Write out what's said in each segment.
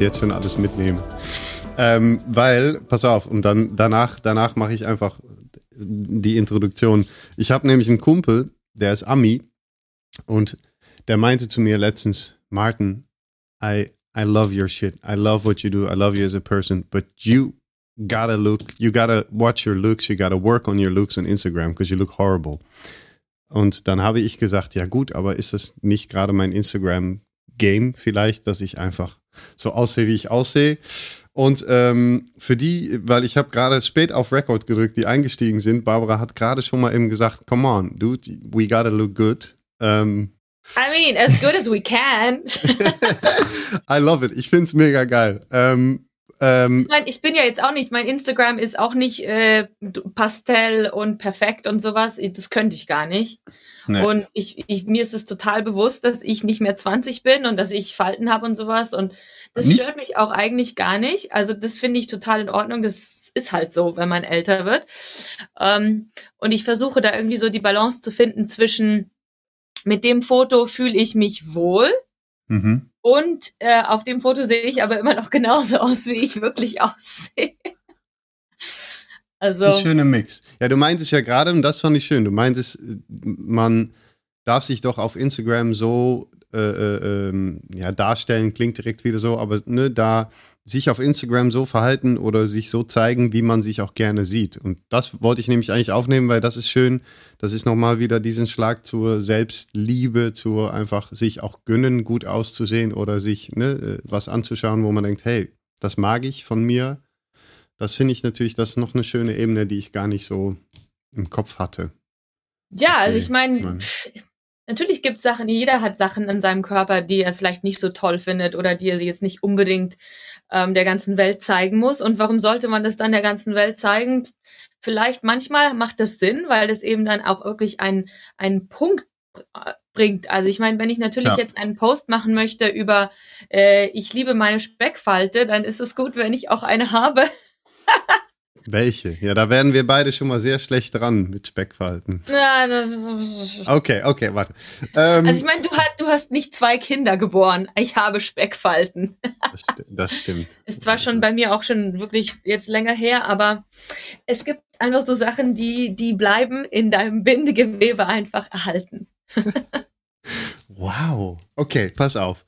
jetzt schon alles mitnehmen. Ähm, weil, pass auf, und dann danach, danach mache ich einfach die Introduktion. Ich habe nämlich einen Kumpel, der ist Ami und der meinte zu mir letztens, Martin, I I love your shit. I love what you do. I love you as a person, but you gotta look, you gotta watch your looks, you gotta work on your looks on Instagram because you look horrible. Und dann habe ich gesagt, ja gut, aber ist das nicht gerade mein Instagram-Game vielleicht, dass ich einfach so aussehe, wie ich aussehe? Und ähm, für die, weil ich habe gerade spät auf Record gedrückt, die eingestiegen sind, Barbara hat gerade schon mal eben gesagt, come on, dude, we gotta look good. Ähm, I mean, as good as we can. I love it. Ich finde es mega geil. Ähm, ähm, ich, mein, ich bin ja jetzt auch nicht, mein Instagram ist auch nicht äh, Pastell und perfekt und sowas. Das könnte ich gar nicht. Nee. Und ich, ich, mir ist es total bewusst, dass ich nicht mehr 20 bin und dass ich Falten habe und sowas. Und das nicht? stört mich auch eigentlich gar nicht. Also das finde ich total in Ordnung. Das ist halt so, wenn man älter wird. Ähm, und ich versuche da irgendwie so die Balance zu finden zwischen mit dem Foto fühle ich mich wohl. Mhm. Und äh, auf dem Foto sehe ich aber immer noch genauso aus, wie ich wirklich aussehe. also. Ein schöner Mix. Ja, du meintest ja gerade, und das fand ich schön, du meintest, man darf sich doch auf Instagram so äh, äh, ähm, ja, darstellen, klingt direkt wieder so, aber ne, da sich auf Instagram so verhalten oder sich so zeigen, wie man sich auch gerne sieht. Und das wollte ich nämlich eigentlich aufnehmen, weil das ist schön. Das ist nochmal wieder diesen Schlag zur Selbstliebe, zu einfach sich auch gönnen, gut auszusehen oder sich ne, äh, was anzuschauen, wo man denkt, hey, das mag ich von mir. Das finde ich natürlich, das ist noch eine schöne Ebene, die ich gar nicht so im Kopf hatte. Ja, also ich meine, Natürlich gibt es Sachen, jeder hat Sachen in seinem Körper, die er vielleicht nicht so toll findet oder die er jetzt nicht unbedingt ähm, der ganzen Welt zeigen muss. Und warum sollte man das dann der ganzen Welt zeigen? Vielleicht manchmal macht das Sinn, weil das eben dann auch wirklich einen, einen Punkt bringt. Also ich meine, wenn ich natürlich ja. jetzt einen Post machen möchte über äh, ich liebe meine Speckfalte, dann ist es gut, wenn ich auch eine habe. Welche? Ja, da werden wir beide schon mal sehr schlecht dran mit Speckfalten. Ja, das okay, okay, warte. Ähm, also ich meine, du, hast, du hast nicht zwei Kinder geboren. Ich habe Speckfalten. das, sti das stimmt. Ist zwar schon bei mir auch schon wirklich jetzt länger her, aber es gibt einfach so Sachen, die, die bleiben in deinem Bindegewebe einfach erhalten. wow. Okay, pass auf.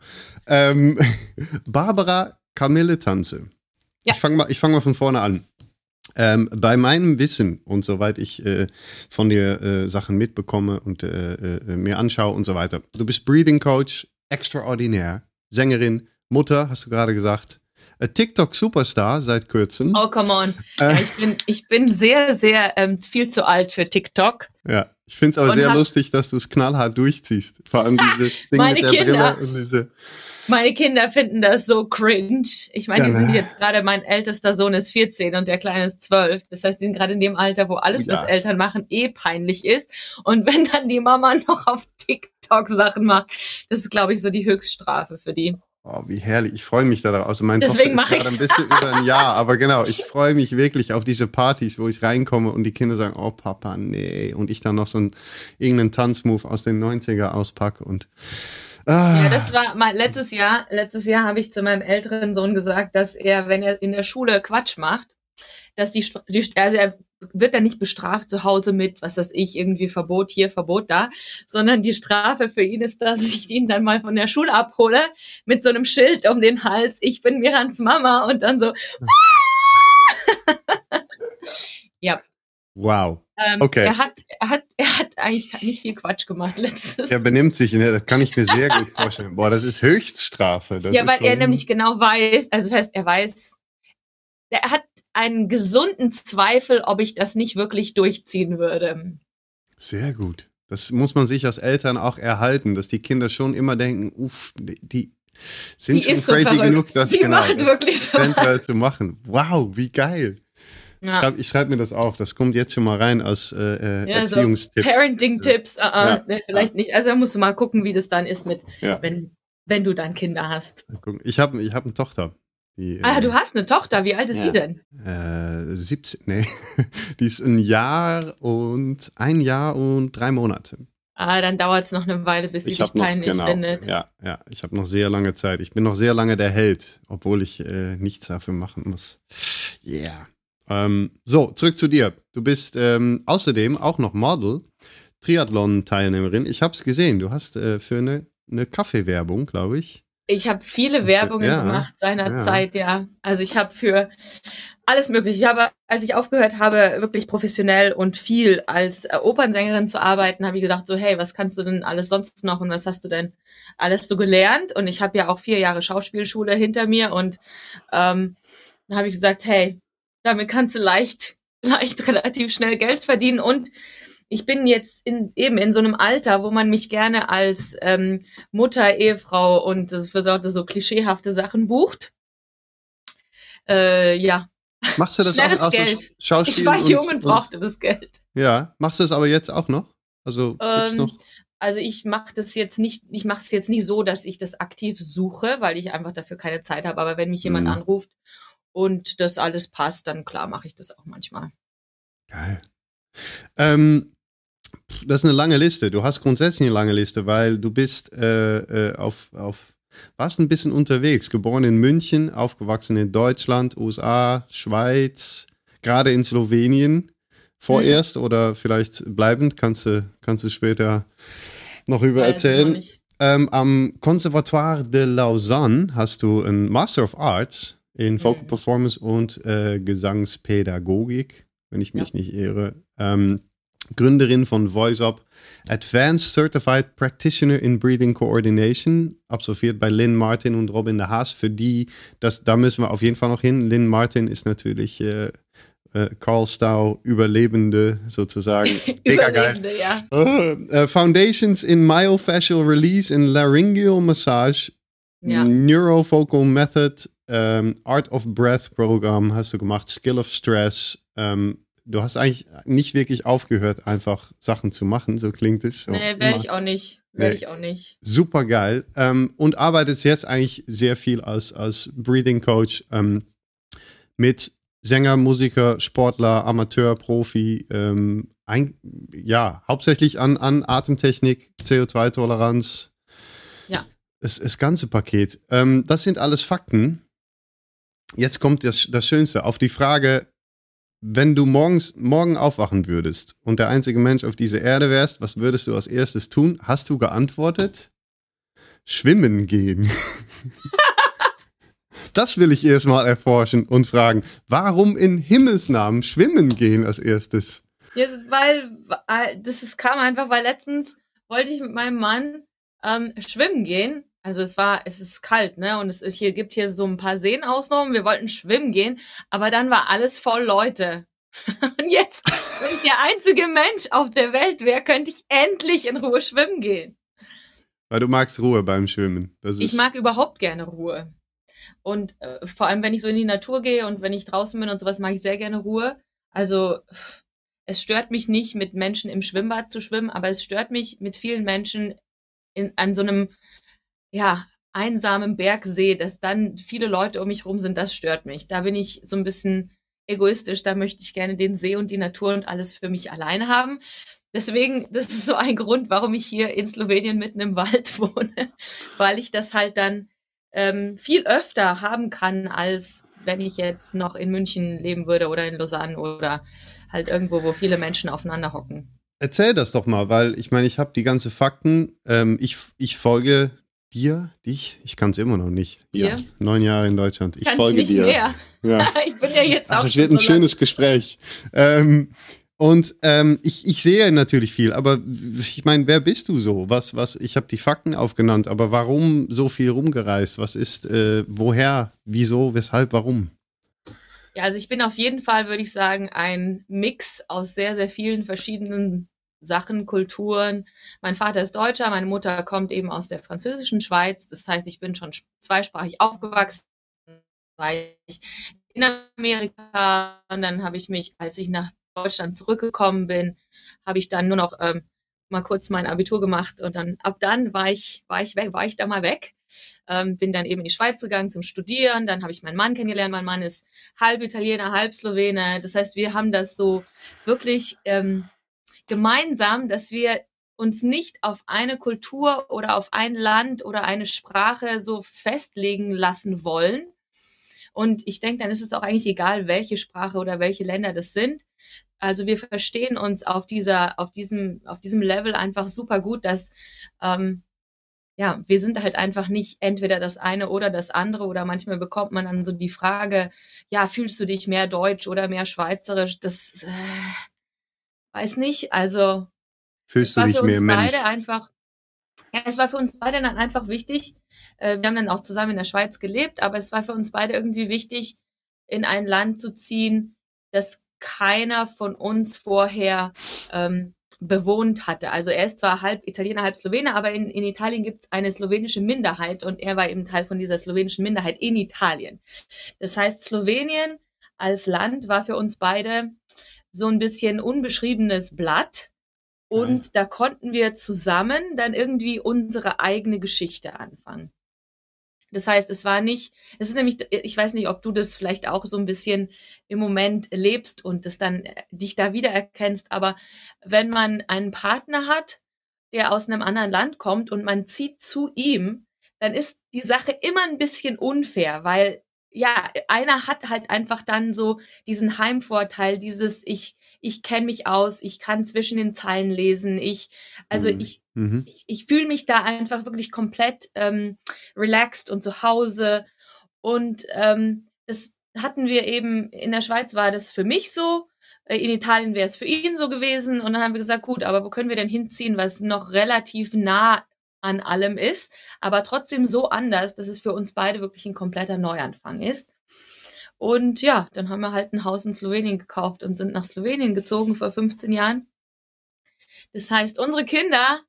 Ähm, Barbara Kamille Tanze. Ja. Ich fange mal, fang mal von vorne an. Ähm, bei meinem Wissen und soweit ich äh, von dir äh, Sachen mitbekomme und äh, äh, mir anschaue und so weiter. Du bist Breathing Coach, extraordinär, Sängerin, Mutter, hast du gerade gesagt. TikTok-Superstar seit kurzem. Oh, come on. Ja, äh. ich, bin, ich bin sehr, sehr ähm, viel zu alt für TikTok. Ja, ich finde es aber sehr lustig, dass du es knallhart durchziehst. Vor allem dieses Ding mit der Kinder. Brille und diese. Meine Kinder finden das so cringe. Ich meine, die sind ne. jetzt gerade, mein ältester Sohn ist 14 und der kleine ist 12. Das heißt, die sind gerade in dem Alter, wo alles, ja. was Eltern machen, eh peinlich ist. Und wenn dann die Mama noch auf TikTok Sachen macht, das ist, glaube ich, so die Höchststrafe für die. Oh, wie herrlich. Ich freue mich darauf. Also mein Deswegen mache ich ein bisschen über ein Jahr, aber genau, ich freue mich wirklich auf diese Partys, wo ich reinkomme und die Kinder sagen, oh Papa, nee. Und ich dann noch so einen, irgendeinen Tanzmove aus den 90er auspacke und Ah. Ja, das war mein letztes Jahr. Letztes Jahr habe ich zu meinem älteren Sohn gesagt, dass er, wenn er in der Schule Quatsch macht, dass die, die also er wird dann nicht bestraft zu Hause mit, was weiß ich, irgendwie Verbot hier, Verbot da, sondern die Strafe für ihn ist, dass ich ihn dann mal von der Schule abhole mit so einem Schild um den Hals. Ich bin Mirans Mama und dann so. ja. Wow. Ähm, okay. Er hat, er hat, er hat eigentlich nicht viel Quatsch gemacht letztes. Er benimmt sich, ne? das kann ich mir sehr gut vorstellen. Boah, das ist Höchststrafe. Das ja, weil er nämlich genau weiß, also das heißt, er weiß, er hat einen gesunden Zweifel, ob ich das nicht wirklich durchziehen würde. Sehr gut. Das muss man sich als Eltern auch erhalten, dass die Kinder schon immer denken, uff, die, sind die schon crazy so genug, das die genau macht wirklich so zu machen. Wow, wie geil. Ja. Schreib, ich schreibe mir das auf. Das kommt jetzt schon mal rein als äh, äh ja, Erziehungstipps. So Parenting-Tipps, uh -uh, ja. nee, vielleicht nicht. Also da musst du mal gucken, wie das dann ist mit, wenn, wenn du dann Kinder hast. Ich habe ich hab eine Tochter. Die, ah, äh, du hast eine Tochter. Wie alt ist die denn? Äh, 17, nee. die ist ein Jahr und ein Jahr und drei Monate. Ah, dann dauert es noch eine Weile, bis sie dich peinlich genau, findet. Ja, ja, ich habe noch sehr lange Zeit. Ich bin noch sehr lange der Held, obwohl ich äh, nichts dafür machen muss. Yeah. Ähm, so, zurück zu dir. Du bist ähm, außerdem auch noch Model, Triathlon-Teilnehmerin. Ich habe es gesehen. Du hast äh, für eine, eine Kaffeewerbung, glaube ich, ich habe viele Werbungen ja, gemacht seinerzeit, ja. ja. Also ich habe für alles mögliche. Ich habe, als ich aufgehört habe, wirklich professionell und viel als äh, Opernsängerin zu arbeiten, habe ich gedacht, so, hey, was kannst du denn alles sonst noch und was hast du denn alles so gelernt? Und ich habe ja auch vier Jahre Schauspielschule hinter mir und ähm, habe ich gesagt, hey, damit kannst du leicht, leicht relativ schnell Geld verdienen und ich bin jetzt in, eben in so einem Alter, wo man mich gerne als ähm, Mutter, Ehefrau und das versorgte so klischeehafte Sachen bucht. Äh, ja. Machst du das Schnelles auch Geld. Schauspiel ich war und, jung und brauchte das Geld. Ja, machst du das aber jetzt auch noch? Also ähm, noch? Also ich mache das jetzt nicht, ich mache es jetzt nicht so, dass ich das aktiv suche, weil ich einfach dafür keine Zeit habe. Aber wenn mich jemand mhm. anruft und das alles passt, dann klar mache ich das auch manchmal. Geil. Ähm, das ist eine lange Liste. Du hast grundsätzlich eine lange Liste, weil du bist äh, äh, auf, auf, warst ein bisschen unterwegs. Geboren in München, aufgewachsen in Deutschland, USA, Schweiz, gerade in Slowenien. Vorerst mhm. oder vielleicht bleibend, kannst du, kannst du später noch über erzählen. Ähm, am Conservatoire de Lausanne hast du ein Master of Arts in Vocal mhm. Performance und äh, Gesangspädagogik, wenn ich mich ja. nicht irre. Ähm, Gründerin von VoiceUp, Advanced Certified Practitioner in Breathing Coordination, absolviert bei Lynn Martin und Robin de Haas. Für die, das, da müssen wir auf jeden Fall noch hin. Lynn Martin ist natürlich äh, äh, Carl Stau Überlebende sozusagen. Überlebende, ja. Uh, Foundations in Myofascial Release in Laryngeal Massage, ja. Neurofocal Method, ähm, Art of Breath Programm hast du gemacht, Skill of Stress, ähm, du hast eigentlich nicht wirklich aufgehört, einfach Sachen zu machen, so klingt es. So nee, werde ich auch nicht. Werde ich auch nicht. Super geil. Ähm, und arbeitet jetzt eigentlich sehr viel als, als Breathing Coach ähm, mit Sänger, Musiker, Sportler, Amateur, Profi, ähm, ein, ja, hauptsächlich an, an Atemtechnik, CO2-Toleranz. Ja. Das, das ganze Paket. Ähm, das sind alles Fakten. Jetzt kommt das, das Schönste. Auf die Frage, wenn du morgens, morgen aufwachen würdest und der einzige Mensch auf dieser Erde wärst, was würdest du als erstes tun? Hast du geantwortet? Schwimmen gehen. das will ich erstmal erforschen und fragen. Warum in Himmelsnamen schwimmen gehen als erstes? Ja, weil, das kam einfach, weil letztens wollte ich mit meinem Mann ähm, schwimmen gehen also es war, es ist kalt, ne? Und es ist hier gibt hier so ein paar Seen außenrum. Wir wollten schwimmen gehen, aber dann war alles voll Leute. Und jetzt, wenn ich der einzige Mensch auf der Welt wäre, könnte ich endlich in Ruhe schwimmen gehen. Weil du magst Ruhe beim Schwimmen. ich mag überhaupt gerne Ruhe. Und äh, vor allem, wenn ich so in die Natur gehe und wenn ich draußen bin und sowas, mag ich sehr gerne Ruhe. Also es stört mich nicht, mit Menschen im Schwimmbad zu schwimmen, aber es stört mich, mit vielen Menschen in, an so einem ja, einsamen Bergsee, dass dann viele Leute um mich rum sind, das stört mich. Da bin ich so ein bisschen egoistisch, da möchte ich gerne den See und die Natur und alles für mich alleine haben. Deswegen, das ist so ein Grund, warum ich hier in Slowenien mitten im Wald wohne, weil ich das halt dann ähm, viel öfter haben kann, als wenn ich jetzt noch in München leben würde oder in Lausanne oder halt irgendwo, wo viele Menschen aufeinander hocken. Erzähl das doch mal, weil ich meine, ich habe die ganzen Fakten. Ähm, ich, ich folge dir, dich, ich kann es immer noch nicht. Ja, neun Jahre in Deutschland. Ich Kannst folge nicht dir. Mehr. Ja. ich bin ja jetzt Ach, auch. Es wird ein so schönes Gespräch. Ähm, und ähm, ich, ich sehe natürlich viel, aber ich meine, wer bist du so? Was, was? Ich habe die Fakten aufgenannt, aber warum so viel rumgereist? Was ist, äh, woher, wieso, weshalb, warum? Ja, also ich bin auf jeden Fall, würde ich sagen, ein Mix aus sehr, sehr vielen verschiedenen Sachen, Kulturen. Mein Vater ist Deutscher, meine Mutter kommt eben aus der französischen Schweiz. Das heißt, ich bin schon zweisprachig aufgewachsen, weil ich in Amerika und dann habe ich mich, als ich nach Deutschland zurückgekommen bin, habe ich dann nur noch ähm, mal kurz mein Abitur gemacht und dann ab dann war ich war ich weg, war ich da mal weg. Ähm, bin dann eben in die Schweiz gegangen zum Studieren. Dann habe ich meinen Mann kennengelernt. Mein Mann ist halb Italiener, halb Slowene. Das heißt, wir haben das so wirklich ähm, gemeinsam, dass wir uns nicht auf eine Kultur oder auf ein Land oder eine Sprache so festlegen lassen wollen. Und ich denke, dann ist es auch eigentlich egal, welche Sprache oder welche Länder das sind. Also wir verstehen uns auf dieser, auf diesem, auf diesem Level einfach super gut, dass ähm, ja, wir sind halt einfach nicht entweder das eine oder das andere oder manchmal bekommt man dann so die Frage, ja, fühlst du dich mehr deutsch oder mehr schweizerisch? Das äh, weiß nicht, also fühlst du dich mehr Mensch? Beide einfach ja, es war für uns beide dann einfach wichtig. Äh, wir haben dann auch zusammen in der Schweiz gelebt, aber es war für uns beide irgendwie wichtig, in ein Land zu ziehen, das keiner von uns vorher ähm, bewohnt hatte. Also er ist zwar halb Italiener, halb Slowene, aber in, in Italien gibt es eine slowenische Minderheit und er war eben Teil von dieser slowenischen Minderheit in Italien. Das heißt, Slowenien als Land war für uns beide so ein bisschen unbeschriebenes Blatt. Und da konnten wir zusammen dann irgendwie unsere eigene Geschichte anfangen. Das heißt, es war nicht, es ist nämlich, ich weiß nicht, ob du das vielleicht auch so ein bisschen im Moment lebst und das dann äh, dich da wiedererkennst, aber wenn man einen Partner hat, der aus einem anderen Land kommt und man zieht zu ihm, dann ist die Sache immer ein bisschen unfair, weil ja, einer hat halt einfach dann so diesen Heimvorteil, dieses ich ich kenne mich aus, ich kann zwischen den Zeilen lesen, ich also mhm. ich mhm. ich, ich fühle mich da einfach wirklich komplett ähm, relaxed und zu Hause und ähm, das hatten wir eben in der Schweiz war das für mich so, äh, in Italien wäre es für ihn so gewesen und dann haben wir gesagt, gut, aber wo können wir denn hinziehen, was noch relativ nah an allem ist, aber trotzdem so anders, dass es für uns beide wirklich ein kompletter Neuanfang ist. Und ja, dann haben wir halt ein Haus in Slowenien gekauft und sind nach Slowenien gezogen vor 15 Jahren. Das heißt, unsere Kinder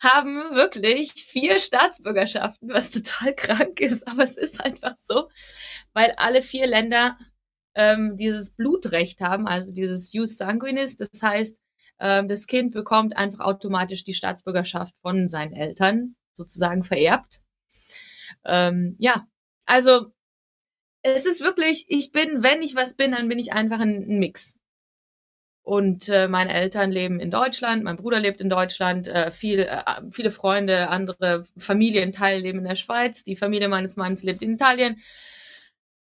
haben wirklich vier Staatsbürgerschaften, was total krank ist, aber es ist einfach so, weil alle vier Länder ähm, dieses Blutrecht haben, also dieses Jus Sanguinis. Das heißt, das Kind bekommt einfach automatisch die Staatsbürgerschaft von seinen Eltern sozusagen vererbt. Ähm, ja, also es ist wirklich, ich bin, wenn ich was bin, dann bin ich einfach ein, ein Mix. Und äh, meine Eltern leben in Deutschland, mein Bruder lebt in Deutschland, äh, viel, äh, viele Freunde, andere Familienteile leben in der Schweiz, die Familie meines Mannes lebt in Italien.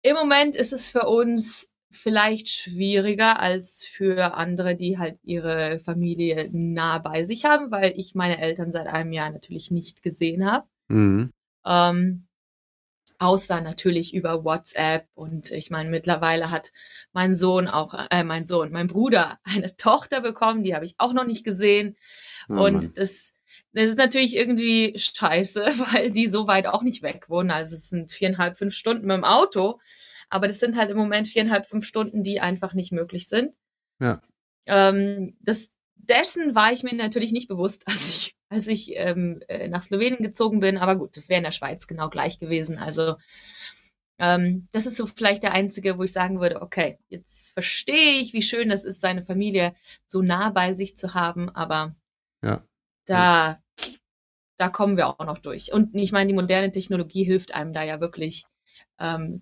Im Moment ist es für uns vielleicht schwieriger als für andere, die halt ihre Familie nah bei sich haben, weil ich meine Eltern seit einem Jahr natürlich nicht gesehen habe. Mhm. Ähm, außer natürlich über WhatsApp und ich meine mittlerweile hat mein Sohn auch äh, mein Sohn mein Bruder eine Tochter bekommen die habe ich auch noch nicht gesehen oh, und Mann. das das ist natürlich irgendwie scheiße weil die so weit auch nicht weg wohnen also es sind viereinhalb fünf Stunden mit dem Auto aber das sind halt im Moment viereinhalb, fünf Stunden, die einfach nicht möglich sind. Ja. Ähm, das, dessen war ich mir natürlich nicht bewusst, als ich, als ich ähm, äh, nach Slowenien gezogen bin. Aber gut, das wäre in der Schweiz genau gleich gewesen. Also ähm, das ist so vielleicht der einzige, wo ich sagen würde, okay, jetzt verstehe ich, wie schön es ist, seine Familie so nah bei sich zu haben. Aber ja. da, da kommen wir auch noch durch. Und ich meine, die moderne Technologie hilft einem da ja wirklich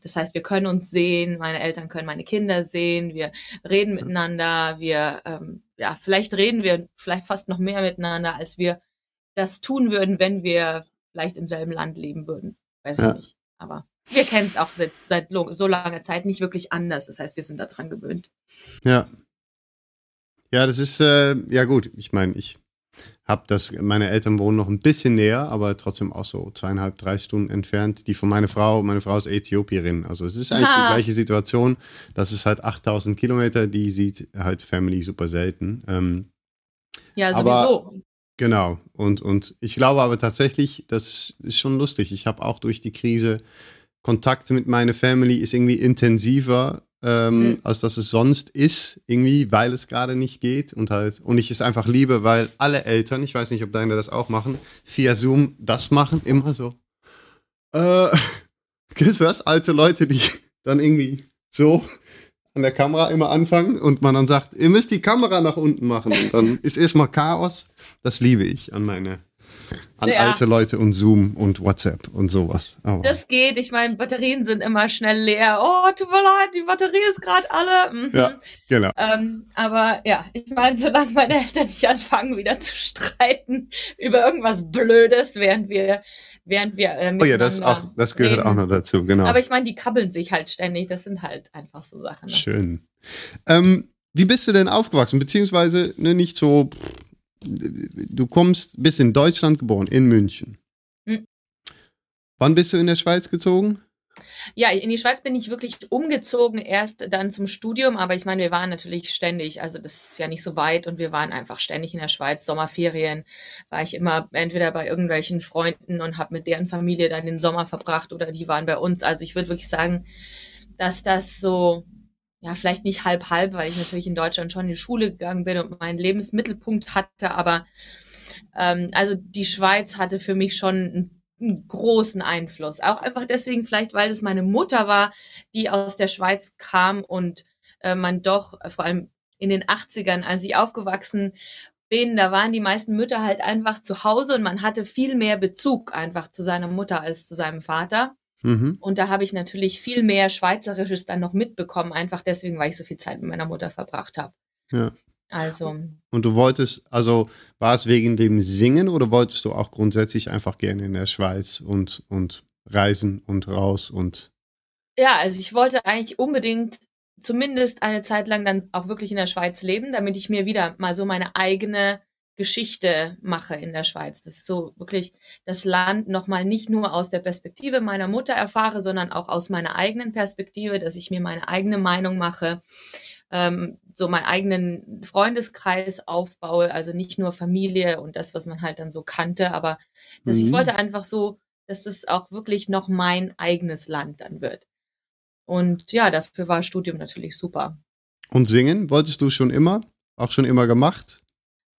das heißt, wir können uns sehen, meine Eltern können meine Kinder sehen, wir reden miteinander, wir, ähm, ja, vielleicht reden wir vielleicht fast noch mehr miteinander, als wir das tun würden, wenn wir vielleicht im selben Land leben würden. Weiß ja. ich nicht. Aber wir kennen es auch seit, seit so langer Zeit nicht wirklich anders. Das heißt, wir sind daran gewöhnt. Ja. Ja, das ist, äh, ja gut, ich meine, ich habe das, meine Eltern wohnen noch ein bisschen näher, aber trotzdem auch so zweieinhalb, drei Stunden entfernt. Die von meiner Frau, meine Frau ist Äthiopierin. Also es ist eigentlich ha. die gleiche Situation. Das ist halt 8000 Kilometer, die sieht halt Family super selten. Ähm, ja, sowieso. Aber, genau. Und, und ich glaube aber tatsächlich, das ist schon lustig. Ich habe auch durch die Krise Kontakt mit meiner Family ist irgendwie intensiver ähm, mhm. als dass es sonst ist, irgendwie, weil es gerade nicht geht und halt, und ich es einfach liebe, weil alle Eltern, ich weiß nicht, ob deine das auch machen, via Zoom das machen, immer so. Äh, kennst du das? Alte Leute, die dann irgendwie so an der Kamera immer anfangen und man dann sagt, ihr müsst die Kamera nach unten machen und dann ist erstmal Chaos. Das liebe ich an meine an ja. alte Leute und Zoom und WhatsApp und sowas. Aber das geht. Ich meine, Batterien sind immer schnell leer. Oh, tut mir leid, die Batterie ist gerade alle. Mhm. Ja, genau. Ähm, aber ja, ich meine, solange meine Eltern nicht anfangen, wieder zu streiten über irgendwas Blödes, während wir während wir äh, Oh ja, das auch, das gehört reden. auch noch dazu, genau. Aber ich meine, die kabbeln sich halt ständig. Das sind halt einfach so Sachen. Ne? Schön. Ähm, wie bist du denn aufgewachsen? Beziehungsweise ne, nicht so du kommst, bist in Deutschland geboren, in München. Hm. Wann bist du in der Schweiz gezogen? Ja, in die Schweiz bin ich wirklich umgezogen, erst dann zum Studium, aber ich meine, wir waren natürlich ständig, also das ist ja nicht so weit und wir waren einfach ständig in der Schweiz, Sommerferien, war ich immer entweder bei irgendwelchen Freunden und habe mit deren Familie dann den Sommer verbracht oder die waren bei uns. Also ich würde wirklich sagen, dass das so ja, vielleicht nicht halb halb, weil ich natürlich in Deutschland schon in die Schule gegangen bin und meinen Lebensmittelpunkt hatte, aber ähm, also die Schweiz hatte für mich schon einen, einen großen Einfluss. Auch einfach deswegen vielleicht, weil es meine Mutter war, die aus der Schweiz kam und äh, man doch äh, vor allem in den 80ern, als ich aufgewachsen bin, da waren die meisten Mütter halt einfach zu Hause und man hatte viel mehr Bezug einfach zu seiner Mutter als zu seinem Vater. Mhm. Und da habe ich natürlich viel mehr Schweizerisches dann noch mitbekommen, einfach deswegen, weil ich so viel Zeit mit meiner Mutter verbracht habe. Ja. Also. Und du wolltest, also war es wegen dem Singen oder wolltest du auch grundsätzlich einfach gerne in der Schweiz und, und reisen und raus und. Ja, also ich wollte eigentlich unbedingt zumindest eine Zeit lang dann auch wirklich in der Schweiz leben, damit ich mir wieder mal so meine eigene Geschichte mache in der Schweiz. Das ist so wirklich das Land nochmal nicht nur aus der Perspektive meiner Mutter erfahre, sondern auch aus meiner eigenen Perspektive, dass ich mir meine eigene Meinung mache, ähm, so meinen eigenen Freundeskreis aufbaue, also nicht nur Familie und das, was man halt dann so kannte, aber dass mhm. ich wollte einfach so, dass es auch wirklich noch mein eigenes Land dann wird. Und ja, dafür war Studium natürlich super. Und singen wolltest du schon immer? Auch schon immer gemacht?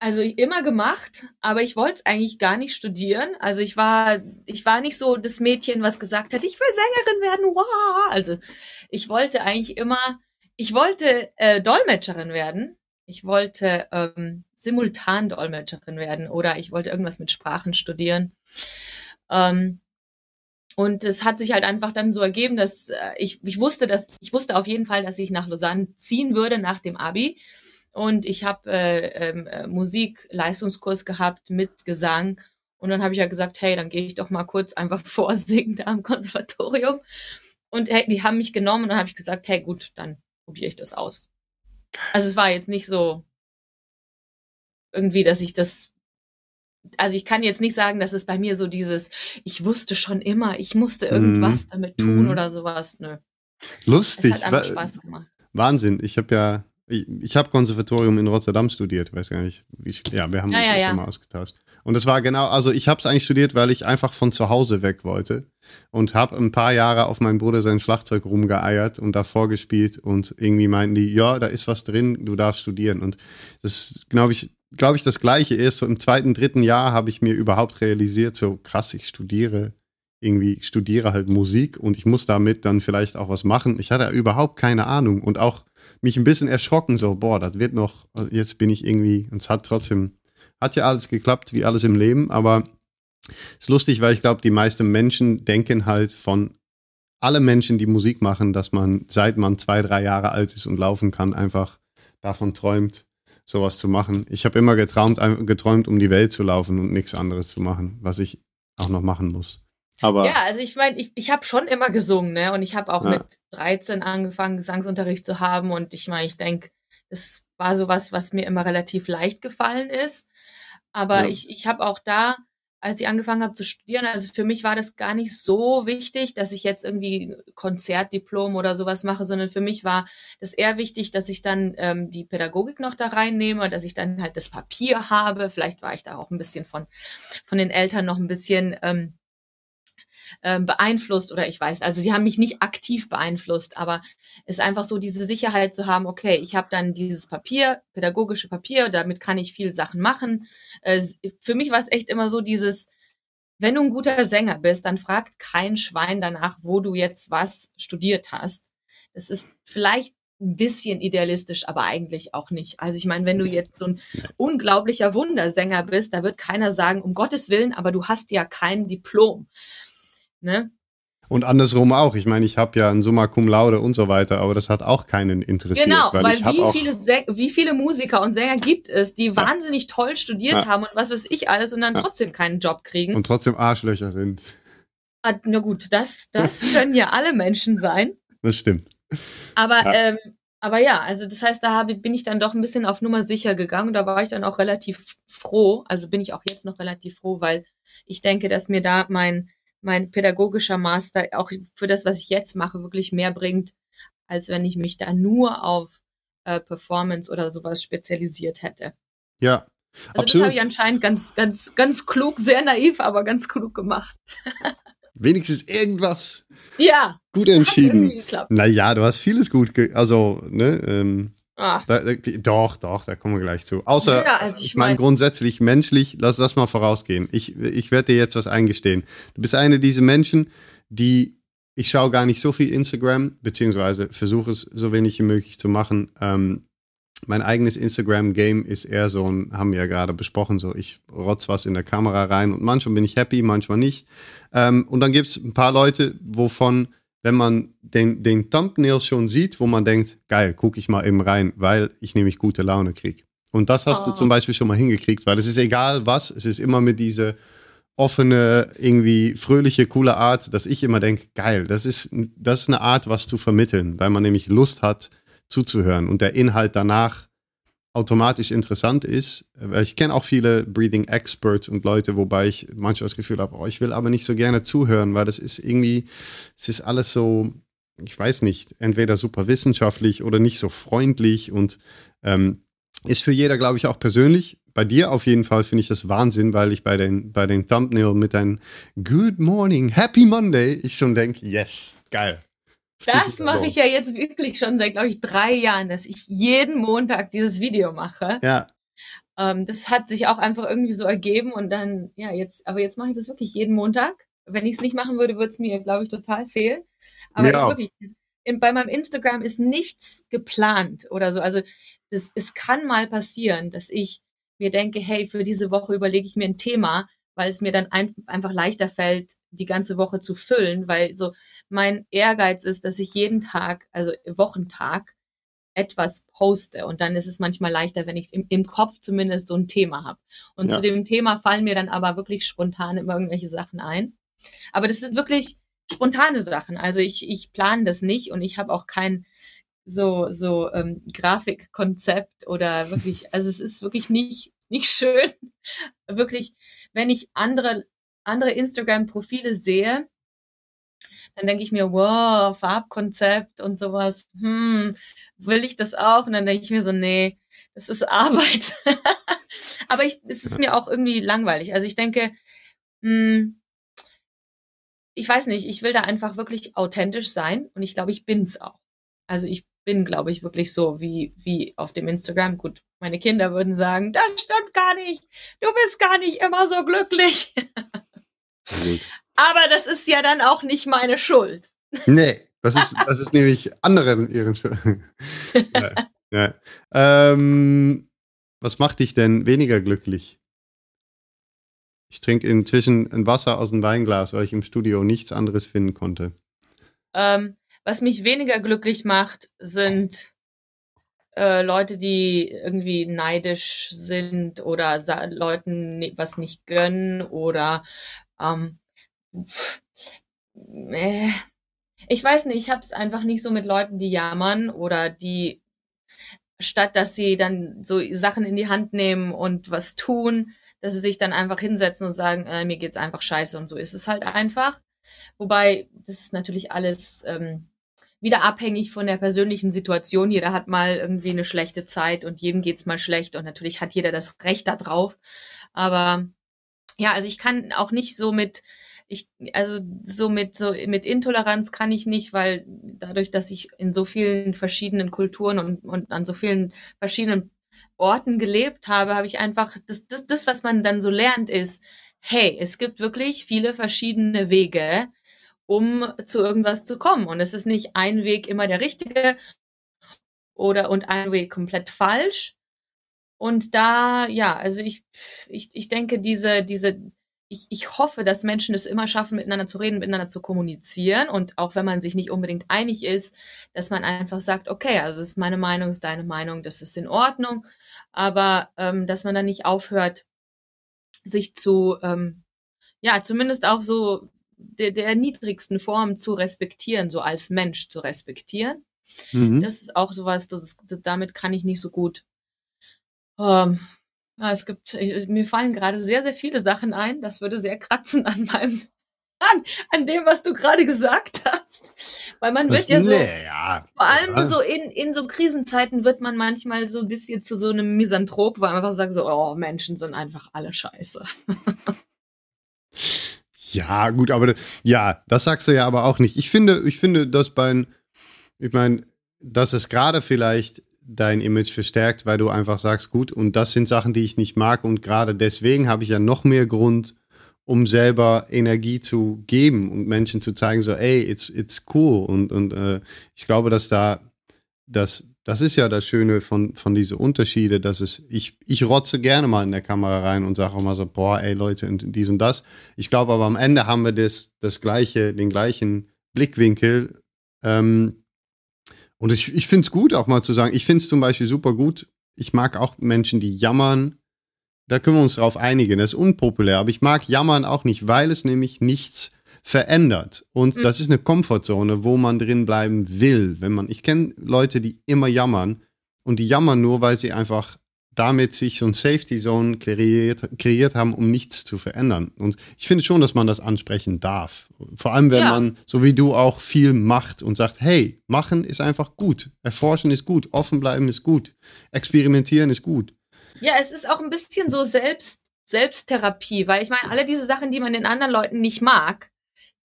Also immer gemacht, aber ich wollte es eigentlich gar nicht studieren. Also ich war, ich war nicht so das Mädchen, was gesagt hat, ich will Sängerin werden. Wow. Also ich wollte eigentlich immer, ich wollte äh, Dolmetscherin werden. Ich wollte ähm, simultan Dolmetscherin werden oder ich wollte irgendwas mit Sprachen studieren. Ähm, und es hat sich halt einfach dann so ergeben, dass äh, ich, ich wusste, dass ich wusste auf jeden Fall, dass ich nach Lausanne ziehen würde nach dem Abi und ich habe äh, ähm, äh, Musik-Leistungskurs gehabt mit Gesang. Und dann habe ich ja gesagt, hey, dann gehe ich doch mal kurz einfach vorsingen da am Konservatorium. Und hey, die haben mich genommen und dann habe ich gesagt, hey, gut, dann probiere ich das aus. Also es war jetzt nicht so irgendwie, dass ich das also ich kann jetzt nicht sagen, dass es bei mir so dieses, ich wusste schon immer, ich musste irgendwas mm. damit tun mm. oder sowas. Nö. Lustig. Es hat einfach Spaß gemacht. Wahnsinn. Ich habe ja ich, ich habe Konservatorium in Rotterdam studiert, weiß gar nicht. Wie, ja, wir haben uns ja, ja, schon mal ausgetauscht. Und es war genau, also ich habe es eigentlich studiert, weil ich einfach von zu Hause weg wollte und habe ein paar Jahre auf meinen Bruder sein Schlagzeug rumgeeiert und davor gespielt und irgendwie meinten die, ja, da ist was drin, du darfst studieren. Und das glaube ich, glaube ich, das Gleiche ist. So im zweiten, dritten Jahr habe ich mir überhaupt realisiert, so krass, ich studiere irgendwie, studiere halt Musik und ich muss damit dann vielleicht auch was machen. Ich hatte überhaupt keine Ahnung und auch mich ein bisschen erschrocken, so, boah, das wird noch, jetzt bin ich irgendwie, und es hat trotzdem, hat ja alles geklappt, wie alles im Leben, aber ist lustig, weil ich glaube, die meisten Menschen denken halt von alle Menschen, die Musik machen, dass man, seit man zwei, drei Jahre alt ist und laufen kann, einfach davon träumt, sowas zu machen. Ich habe immer geträumt, geträumt, um die Welt zu laufen und nichts anderes zu machen, was ich auch noch machen muss. Aber ja, also ich meine, ich, ich habe schon immer gesungen, ne? Und ich habe auch ja. mit 13 angefangen, Gesangsunterricht zu haben. Und ich meine, ich denke, das war sowas, was mir immer relativ leicht gefallen ist. Aber ja. ich, ich habe auch da, als ich angefangen habe zu studieren, also für mich war das gar nicht so wichtig, dass ich jetzt irgendwie Konzertdiplom oder sowas mache, sondern für mich war das eher wichtig, dass ich dann ähm, die Pädagogik noch da reinnehme, dass ich dann halt das Papier habe. Vielleicht war ich da auch ein bisschen von, von den Eltern noch ein bisschen. Ähm, ähm, beeinflusst oder ich weiß, also sie haben mich nicht aktiv beeinflusst, aber es ist einfach so diese Sicherheit zu haben, okay, ich habe dann dieses Papier, pädagogische Papier, damit kann ich viel Sachen machen. Äh, für mich war es echt immer so dieses, wenn du ein guter Sänger bist, dann fragt kein Schwein danach, wo du jetzt was studiert hast. Das ist vielleicht ein bisschen idealistisch, aber eigentlich auch nicht. Also ich meine, wenn du jetzt so ein unglaublicher Wundersänger bist, da wird keiner sagen, um Gottes Willen, aber du hast ja kein Diplom. Ne? Und andersrum auch. Ich meine, ich habe ja ein Summa Cum Laude und so weiter, aber das hat auch keinen interessiert. Genau, weil, weil wie, viele wie viele Musiker und Sänger gibt es, die ja. wahnsinnig toll studiert ja. haben und was weiß ich alles und dann ja. trotzdem keinen Job kriegen. Und trotzdem Arschlöcher sind. Ah, na gut, das, das können ja alle Menschen sein. Das stimmt. Aber, ähm, aber ja, also das heißt, da bin ich dann doch ein bisschen auf Nummer sicher gegangen. Da war ich dann auch relativ froh. Also bin ich auch jetzt noch relativ froh, weil ich denke, dass mir da mein mein pädagogischer Master auch für das, was ich jetzt mache, wirklich mehr bringt, als wenn ich mich da nur auf äh, Performance oder sowas spezialisiert hätte. Ja. Also absolut. das habe ich anscheinend ganz, ganz, ganz klug, sehr naiv, aber ganz klug gemacht. Wenigstens irgendwas. Ja. Gut entschieden. Naja, du hast vieles gut, also, ne, ähm, Ach. Da, da, doch, doch, da kommen wir gleich zu. Außer, ja, also ich, ich meine, mein, grundsätzlich menschlich, lass das mal vorausgehen. Ich, ich werde dir jetzt was eingestehen. Du bist eine dieser Menschen, die, ich schaue gar nicht so viel Instagram, beziehungsweise versuche es so wenig wie möglich zu machen. Ähm, mein eigenes Instagram-Game ist eher so ein, haben wir ja gerade besprochen, so ich rotz was in der Kamera rein und manchmal bin ich happy, manchmal nicht. Ähm, und dann gibt es ein paar Leute, wovon wenn man den, den Thumbnail schon sieht, wo man denkt, geil, gucke ich mal eben rein, weil ich nämlich gute Laune kriege. Und das hast oh. du zum Beispiel schon mal hingekriegt, weil es ist egal was, es ist immer mit dieser offene, irgendwie fröhliche, coole Art, dass ich immer denke, geil, das ist, das ist eine Art, was zu vermitteln, weil man nämlich Lust hat zuzuhören und der Inhalt danach automatisch interessant ist. Ich kenne auch viele Breathing Experts und Leute, wobei ich manchmal das Gefühl habe, oh, ich will aber nicht so gerne zuhören, weil das ist irgendwie, es ist alles so, ich weiß nicht, entweder super wissenschaftlich oder nicht so freundlich und ähm, ist für jeder, glaube ich, auch persönlich. Bei dir auf jeden Fall finde ich das Wahnsinn, weil ich bei den, bei den Thumbnail mit einem Good Morning, Happy Monday, ich schon denke, yes, geil. Das mache ich ja jetzt wirklich schon seit, glaube ich, drei Jahren, dass ich jeden Montag dieses Video mache. Ja. Ähm, das hat sich auch einfach irgendwie so ergeben und dann, ja, jetzt, aber jetzt mache ich das wirklich jeden Montag. Wenn ich es nicht machen würde, würde es mir, glaube ich, total fehlen. Aber ja. wirklich, in, bei meinem Instagram ist nichts geplant oder so. Also das, es kann mal passieren, dass ich mir denke, hey, für diese Woche überlege ich mir ein Thema, weil es mir dann ein, einfach leichter fällt, die ganze Woche zu füllen, weil so mein Ehrgeiz ist, dass ich jeden Tag, also Wochentag, etwas poste und dann ist es manchmal leichter, wenn ich im, im Kopf zumindest so ein Thema habe. Und ja. zu dem Thema fallen mir dann aber wirklich spontan immer irgendwelche Sachen ein. Aber das sind wirklich spontane Sachen. Also ich, ich plane das nicht und ich habe auch kein so so ähm, Grafikkonzept oder wirklich, also es ist wirklich nicht nicht schön. Wirklich, wenn ich andere, andere Instagram-Profile sehe, dann denke ich mir, wow, Farbkonzept und sowas, hm, will ich das auch? Und dann denke ich mir so, nee, das ist Arbeit. Aber ich, es ist mir auch irgendwie langweilig. Also ich denke, hm, ich weiß nicht, ich will da einfach wirklich authentisch sein und ich glaube, ich bin's auch. Also ich bin, glaube ich, wirklich so wie, wie auf dem Instagram. Gut, meine Kinder würden sagen, das stimmt gar nicht. Du bist gar nicht immer so glücklich. Aber das ist ja dann auch nicht meine Schuld. Nee, das ist, das ist nämlich andere ihren Schuld. ja, ja. Ähm, was macht dich denn weniger glücklich? Ich trinke inzwischen ein Wasser aus dem Weinglas, weil ich im Studio nichts anderes finden konnte. Ähm, was mich weniger glücklich macht, sind äh, Leute, die irgendwie neidisch sind oder Leuten was nicht gönnen oder ähm, äh, ich weiß nicht, ich habe es einfach nicht so mit Leuten, die jammern oder die statt dass sie dann so Sachen in die Hand nehmen und was tun, dass sie sich dann einfach hinsetzen und sagen, äh, mir geht's einfach scheiße und so ist es halt einfach. Wobei das ist natürlich alles ähm, wieder abhängig von der persönlichen Situation. Jeder hat mal irgendwie eine schlechte Zeit und jedem geht's mal schlecht und natürlich hat jeder das Recht da drauf. Aber ja, also ich kann auch nicht so mit ich also so mit so mit Intoleranz kann ich nicht, weil dadurch, dass ich in so vielen verschiedenen Kulturen und, und an so vielen verschiedenen Orten gelebt habe, habe ich einfach das, das das was man dann so lernt ist, hey, es gibt wirklich viele verschiedene Wege, um zu irgendwas zu kommen. Und es ist nicht ein Weg immer der richtige. oder und ein Way komplett falsch. Und da, ja, also ich, ich, ich denke, diese, diese, ich, ich hoffe, dass Menschen es immer schaffen, miteinander zu reden, miteinander zu kommunizieren und auch wenn man sich nicht unbedingt einig ist, dass man einfach sagt, okay, also das ist meine Meinung, das ist deine Meinung, das ist in Ordnung, aber ähm, dass man dann nicht aufhört, sich zu, ähm, ja, zumindest auf so der, der niedrigsten Form zu respektieren, so als Mensch zu respektieren. Mhm. Das ist auch sowas, das, damit kann ich nicht so gut ähm, ja, es gibt, mir fallen gerade sehr, sehr viele Sachen ein. Das würde sehr kratzen an meinem, an, an dem, was du gerade gesagt hast. Weil man wird ja so, nee, ja, vor allem ja. so in, in so Krisenzeiten wird man manchmal so ein bisschen zu so einem Misanthrop, wo man einfach sagt so, oh, Menschen sind einfach alle scheiße. ja, gut, aber ja, das sagst du ja aber auch nicht. Ich finde, ich finde, dass bei, ich meine, dass es gerade vielleicht dein Image verstärkt, weil du einfach sagst, gut, und das sind Sachen, die ich nicht mag. Und gerade deswegen habe ich ja noch mehr Grund, um selber Energie zu geben und Menschen zu zeigen, so, ey, it's, it's cool. Und, und äh, ich glaube, dass da, das, das ist ja das Schöne von, von diese Unterschiede, dass es, ich, ich rotze gerne mal in der Kamera rein und sage auch mal so, boah, ey Leute, und dies und das. Ich glaube aber am Ende haben wir das, das gleiche, den gleichen Blickwinkel, ähm, und ich, ich finde es gut, auch mal zu sagen, ich finde es zum Beispiel super gut. Ich mag auch Menschen, die jammern. Da können wir uns darauf einigen. Das ist unpopulär, aber ich mag jammern auch nicht, weil es nämlich nichts verändert. Und mhm. das ist eine Komfortzone, wo man drin bleiben will. Wenn man, ich kenne Leute, die immer jammern und die jammern nur, weil sie einfach damit sich so ein Safety Zone kreiert, kreiert haben, um nichts zu verändern. Und ich finde schon, dass man das ansprechen darf. Vor allem, wenn ja. man, so wie du auch, viel macht und sagt, hey, machen ist einfach gut. Erforschen ist gut. Offen bleiben ist gut. Experimentieren ist gut. Ja, es ist auch ein bisschen so Selbst, Selbsttherapie, weil ich meine, alle diese Sachen, die man den anderen Leuten nicht mag,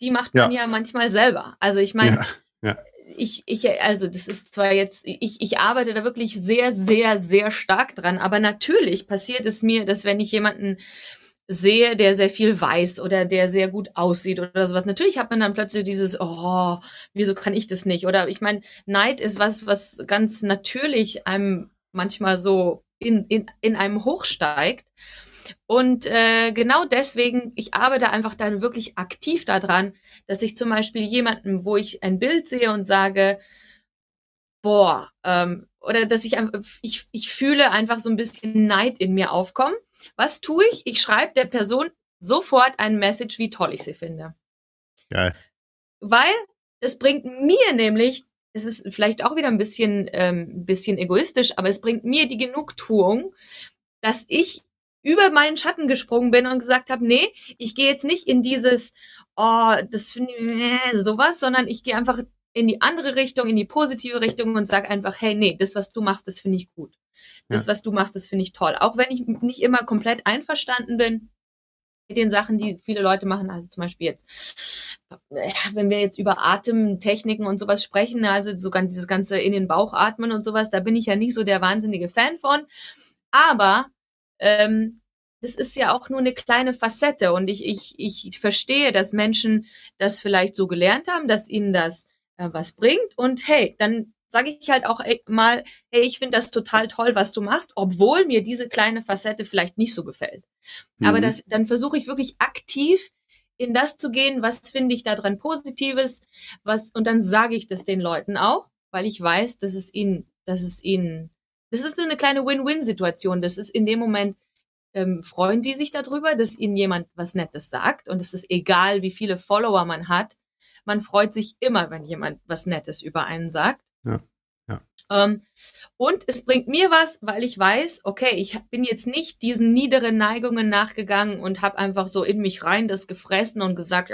die macht man ja, ja manchmal selber. Also ich meine, ja. Ich, ich, also das ist zwar jetzt, ich, ich arbeite da wirklich sehr, sehr, sehr stark dran, aber natürlich passiert es mir, dass wenn ich jemanden sehe, der sehr viel weiß oder der sehr gut aussieht oder sowas. Natürlich hat man dann plötzlich dieses, oh, wieso kann ich das nicht? Oder ich meine, Neid ist was, was ganz natürlich einem manchmal so in, in, in einem hochsteigt. Und äh, genau deswegen, ich arbeite einfach dann wirklich aktiv daran, dass ich zum Beispiel jemanden, wo ich ein Bild sehe und sage, boah, ähm, oder dass ich, ich, ich fühle einfach so ein bisschen Neid in mir aufkommen. Was tue ich? Ich schreibe der Person sofort ein Message, wie toll ich sie finde. Geil. Weil das bringt mir nämlich, es ist vielleicht auch wieder ein bisschen, ähm, bisschen egoistisch, aber es bringt mir die Genugtuung, dass ich über meinen Schatten gesprungen bin und gesagt habe, nee, ich gehe jetzt nicht in dieses, oh, das finde ich, äh, sowas, sondern ich gehe einfach in die andere Richtung, in die positive Richtung und sag einfach, hey, nee, das, was du machst, das finde ich gut. Das, ja. was du machst, das finde ich toll. Auch wenn ich nicht immer komplett einverstanden bin mit den Sachen, die viele Leute machen, also zum Beispiel jetzt, wenn wir jetzt über Atemtechniken und sowas sprechen, also sogar dieses ganze in den Bauch atmen und sowas, da bin ich ja nicht so der wahnsinnige Fan von. Aber ähm, das ist ja auch nur eine kleine Facette und ich, ich, ich verstehe, dass Menschen das vielleicht so gelernt haben, dass ihnen das äh, was bringt und hey, dann sage ich halt auch mal, hey, ich finde das total toll, was du machst, obwohl mir diese kleine Facette vielleicht nicht so gefällt. Mhm. Aber das, dann versuche ich wirklich aktiv in das zu gehen, was finde ich da dran Positives, was, und dann sage ich das den Leuten auch, weil ich weiß, dass es ihnen, dass es ihnen das ist nur eine kleine Win-Win-Situation. Das ist in dem Moment, ähm, freuen die sich darüber, dass ihnen jemand was Nettes sagt. Und es ist egal, wie viele Follower man hat. Man freut sich immer, wenn jemand was Nettes über einen sagt. Ja. Ja. Ähm, und es bringt mir was, weil ich weiß, okay, ich bin jetzt nicht diesen niederen Neigungen nachgegangen und habe einfach so in mich rein das gefressen und gesagt,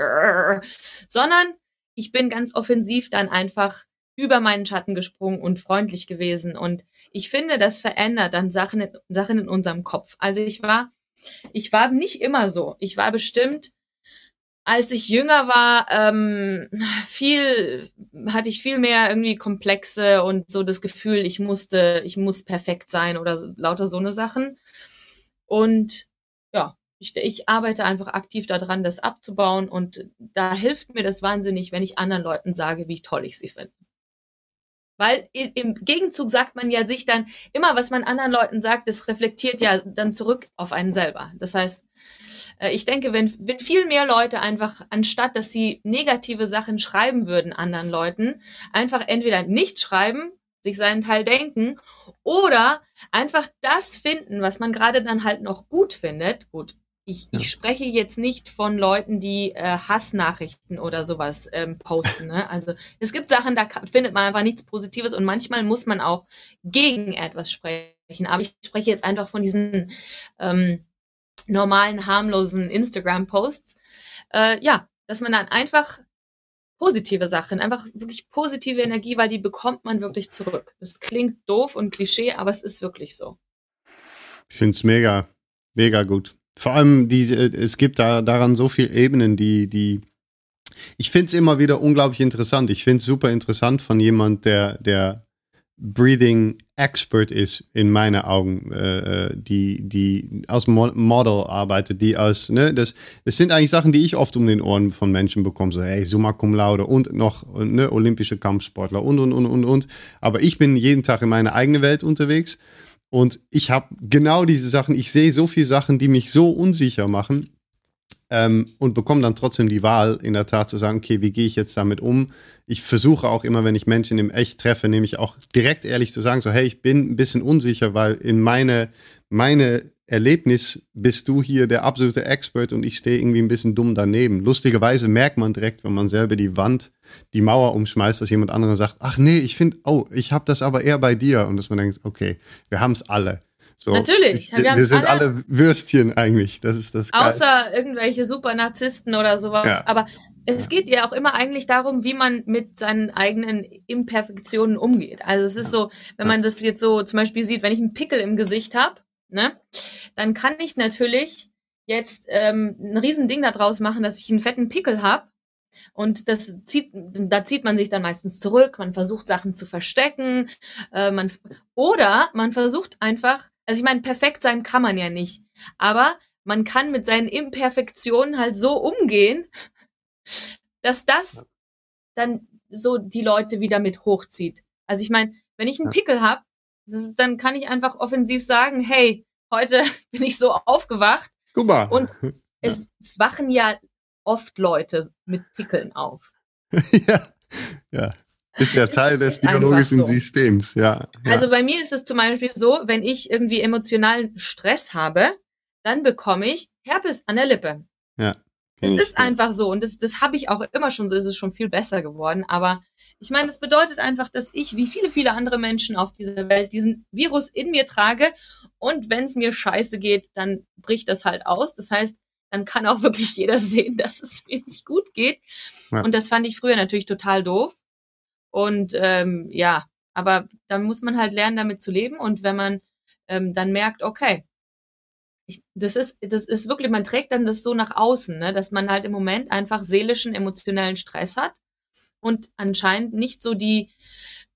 sondern ich bin ganz offensiv dann einfach über meinen Schatten gesprungen und freundlich gewesen. Und ich finde, das verändert dann Sachen, in, Sachen in unserem Kopf. Also ich war, ich war nicht immer so. Ich war bestimmt, als ich jünger war, ähm, viel, hatte ich viel mehr irgendwie Komplexe und so das Gefühl, ich musste, ich muss perfekt sein oder so, lauter so eine Sachen. Und ja, ich, ich arbeite einfach aktiv daran, das abzubauen und da hilft mir das wahnsinnig, wenn ich anderen Leuten sage, wie toll ich sie finde. Weil im Gegenzug sagt man ja sich dann immer, was man anderen Leuten sagt, das reflektiert ja dann zurück auf einen selber. Das heißt, äh, ich denke, wenn, wenn viel mehr Leute einfach, anstatt dass sie negative Sachen schreiben würden anderen Leuten, einfach entweder nicht schreiben, sich seinen Teil denken oder einfach das finden, was man gerade dann halt noch gut findet. Gut, ich, ja. ich spreche jetzt nicht von Leuten, die äh, Hassnachrichten oder sowas ähm, posten. Ne? Also es gibt Sachen, da findet man einfach nichts Positives und manchmal muss man auch gegen etwas sprechen. Aber ich spreche jetzt einfach von diesen ähm, normalen, harmlosen Instagram-Posts. Äh, ja, dass man dann einfach positive Sachen, einfach wirklich positive Energie, weil die bekommt man wirklich zurück. Das klingt doof und Klischee, aber es ist wirklich so. Ich finde es mega, mega gut. Vor allem diese, es gibt da daran so viele Ebenen, die, die, ich finde es immer wieder unglaublich interessant. Ich finde es super interessant von jemand, der, der Breathing Expert ist, in meinen Augen, äh, äh die, die aus Model arbeitet, die aus, ne, das, das sind eigentlich Sachen, die ich oft um den Ohren von Menschen bekomme, so, hey, Summa Cum Laude und noch, ne, olympische Kampfsportler und, und, und, und, und. Aber ich bin jeden Tag in meiner eigenen Welt unterwegs und ich habe genau diese Sachen, ich sehe so viele Sachen, die mich so unsicher machen ähm, und bekomme dann trotzdem die Wahl, in der Tat zu sagen, okay, wie gehe ich jetzt damit um? Ich versuche auch immer, wenn ich Menschen im Echt treffe, nämlich auch direkt ehrlich zu sagen, so, hey, ich bin ein bisschen unsicher, weil in meine, meine Erlebnis bist du hier der absolute Expert und ich stehe irgendwie ein bisschen dumm daneben. Lustigerweise merkt man direkt, wenn man selber die Wand, die Mauer umschmeißt, dass jemand anderes sagt, ach nee, ich finde, oh, ich habe das aber eher bei dir. Und dass man denkt, okay, wir haben es alle. So, Natürlich. Ich, wir, wir sind alle, alle, Würstchen eigentlich. Das ist das. Geil. Außer irgendwelche super Narzissten oder sowas. Ja. Aber es geht ja auch immer eigentlich darum, wie man mit seinen eigenen Imperfektionen umgeht. Also es ist so, wenn man das jetzt so zum Beispiel sieht, wenn ich einen Pickel im Gesicht habe, ne, dann kann ich natürlich jetzt ähm, ein Riesending daraus machen, dass ich einen fetten Pickel habe. Und das zieht, da zieht man sich dann meistens zurück, man versucht Sachen zu verstecken, äh, man, oder man versucht einfach, also ich meine, perfekt sein kann man ja nicht, aber man kann mit seinen Imperfektionen halt so umgehen, dass das dann so die Leute wieder mit hochzieht. Also ich meine, wenn ich einen Pickel habe, ist, dann kann ich einfach offensiv sagen, hey, heute bin ich so aufgewacht. Guck mal. Und es, es wachen ja oft Leute mit Pickeln auf. ja, ja. Ist ja Teil des biologischen so. Systems, ja, ja. Also bei mir ist es zum Beispiel so, wenn ich irgendwie emotionalen Stress habe, dann bekomme ich Herpes an der Lippe. Ja. Es ist einfach so und das, das habe ich auch immer schon so, ist es schon viel besser geworden. Aber ich meine, das bedeutet einfach, dass ich, wie viele, viele andere Menschen auf dieser Welt, diesen Virus in mir trage und wenn es mir scheiße geht, dann bricht das halt aus. Das heißt, dann kann auch wirklich jeder sehen, dass es mir nicht gut geht. Ja. Und das fand ich früher natürlich total doof. Und ähm, ja, aber dann muss man halt lernen, damit zu leben. Und wenn man ähm, dann merkt, okay, ich, das ist, das ist wirklich, man trägt dann das so nach außen, ne, dass man halt im Moment einfach seelischen, emotionellen Stress hat und anscheinend nicht so die,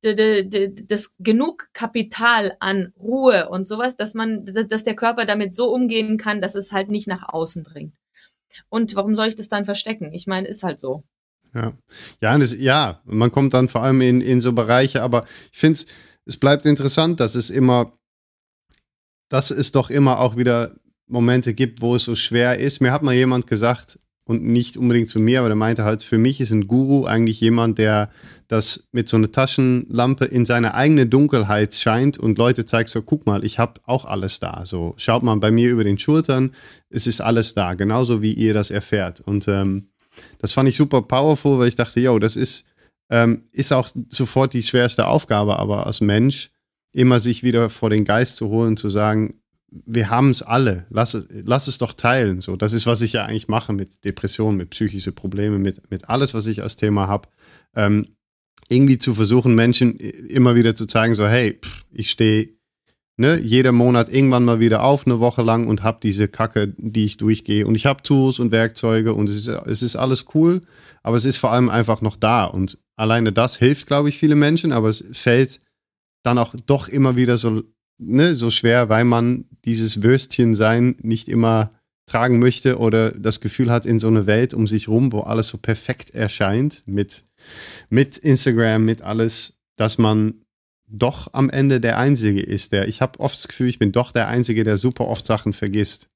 das genug Kapital an Ruhe und sowas, dass man, dass der Körper damit so umgehen kann, dass es halt nicht nach außen dringt. Und warum soll ich das dann verstecken? Ich meine, ist halt so. Ja, ja, das, ja, man kommt dann vor allem in, in so Bereiche, aber ich finde es, es bleibt interessant, dass es immer, dass es doch immer auch wieder Momente gibt, wo es so schwer ist. Mir hat mal jemand gesagt, und nicht unbedingt zu mir, aber der meinte halt, für mich ist ein Guru eigentlich jemand, der das mit so einer Taschenlampe in seine eigene Dunkelheit scheint und Leute zeigt so, guck mal, ich habe auch alles da. So, schaut mal bei mir über den Schultern, es ist alles da, genauso wie ihr das erfährt. Und ähm, das fand ich super powerful, weil ich dachte, yo, das ist, ähm, ist auch sofort die schwerste Aufgabe, aber als Mensch immer sich wieder vor den Geist zu holen, zu sagen, wir haben es alle. Lass, lass es doch teilen. So, das ist, was ich ja eigentlich mache mit Depressionen, mit psychischen Problemen, mit, mit alles, was ich als Thema habe. Ähm, irgendwie zu versuchen, Menschen immer wieder zu zeigen, so, hey, pff, ich stehe ne, jeder Monat irgendwann mal wieder auf, eine Woche lang und habe diese Kacke, die ich durchgehe. Und ich habe Tools und Werkzeuge und es ist, es ist alles cool, aber es ist vor allem einfach noch da. Und alleine das hilft, glaube ich, viele Menschen, aber es fällt dann auch doch immer wieder so ne, so schwer, weil man dieses Würstchen sein nicht immer tragen möchte oder das Gefühl hat in so einer Welt um sich rum, wo alles so perfekt erscheint mit, mit Instagram, mit alles, dass man doch am Ende der Einzige ist, der, ich habe oft das Gefühl, ich bin doch der Einzige, der super oft Sachen vergisst.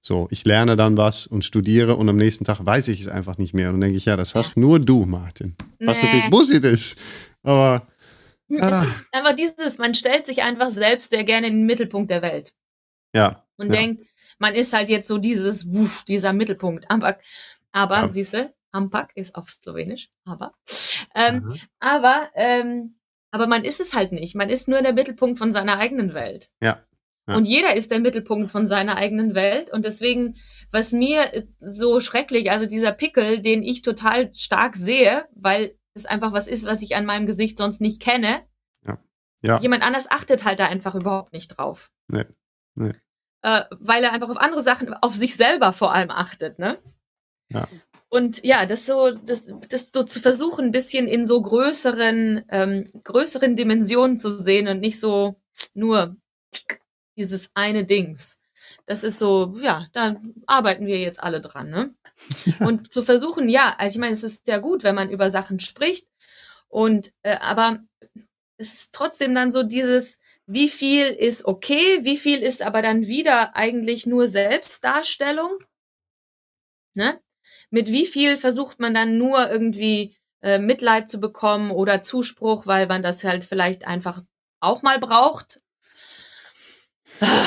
So, ich lerne dann was und studiere und am nächsten Tag weiß ich es einfach nicht mehr. Und dann denke ich, ja, das hast nur du, Martin. Was nee. natürlich Bullshit ist. Aber. Ah. Es ist einfach dieses, man stellt sich einfach selbst sehr gerne in den Mittelpunkt der Welt. Ja. Und ja. denkt, man ist halt jetzt so dieses, wuff, dieser Mittelpunkt. Aber, aber ja. siehst du, Ampak ist auf Slowenisch, aber. Ähm, aber, ähm, aber man ist es halt nicht. Man ist nur der Mittelpunkt von seiner eigenen Welt. Ja. ja. Und jeder ist der Mittelpunkt von seiner eigenen Welt. Und deswegen, was mir so schrecklich, also dieser Pickel, den ich total stark sehe, weil es einfach was ist, was ich an meinem Gesicht sonst nicht kenne. Ja. ja. Jemand anders achtet halt da einfach überhaupt nicht drauf. Nee. Nee. Äh, weil er einfach auf andere Sachen, auf sich selber vor allem achtet, ne? Ja. Und ja, das so, das, das so zu versuchen, ein bisschen in so größeren, ähm, größeren Dimensionen zu sehen und nicht so nur dieses eine Dings. Das ist so, ja, da arbeiten wir jetzt alle dran, ne? Ja. Und zu versuchen, ja, also ich meine, es ist ja gut, wenn man über Sachen spricht. Und äh, aber es ist trotzdem dann so dieses, wie viel ist okay, wie viel ist aber dann wieder eigentlich nur Selbstdarstellung, ne? mit wie viel versucht man dann nur irgendwie äh, Mitleid zu bekommen oder Zuspruch, weil man das halt vielleicht einfach auch mal braucht. Ah,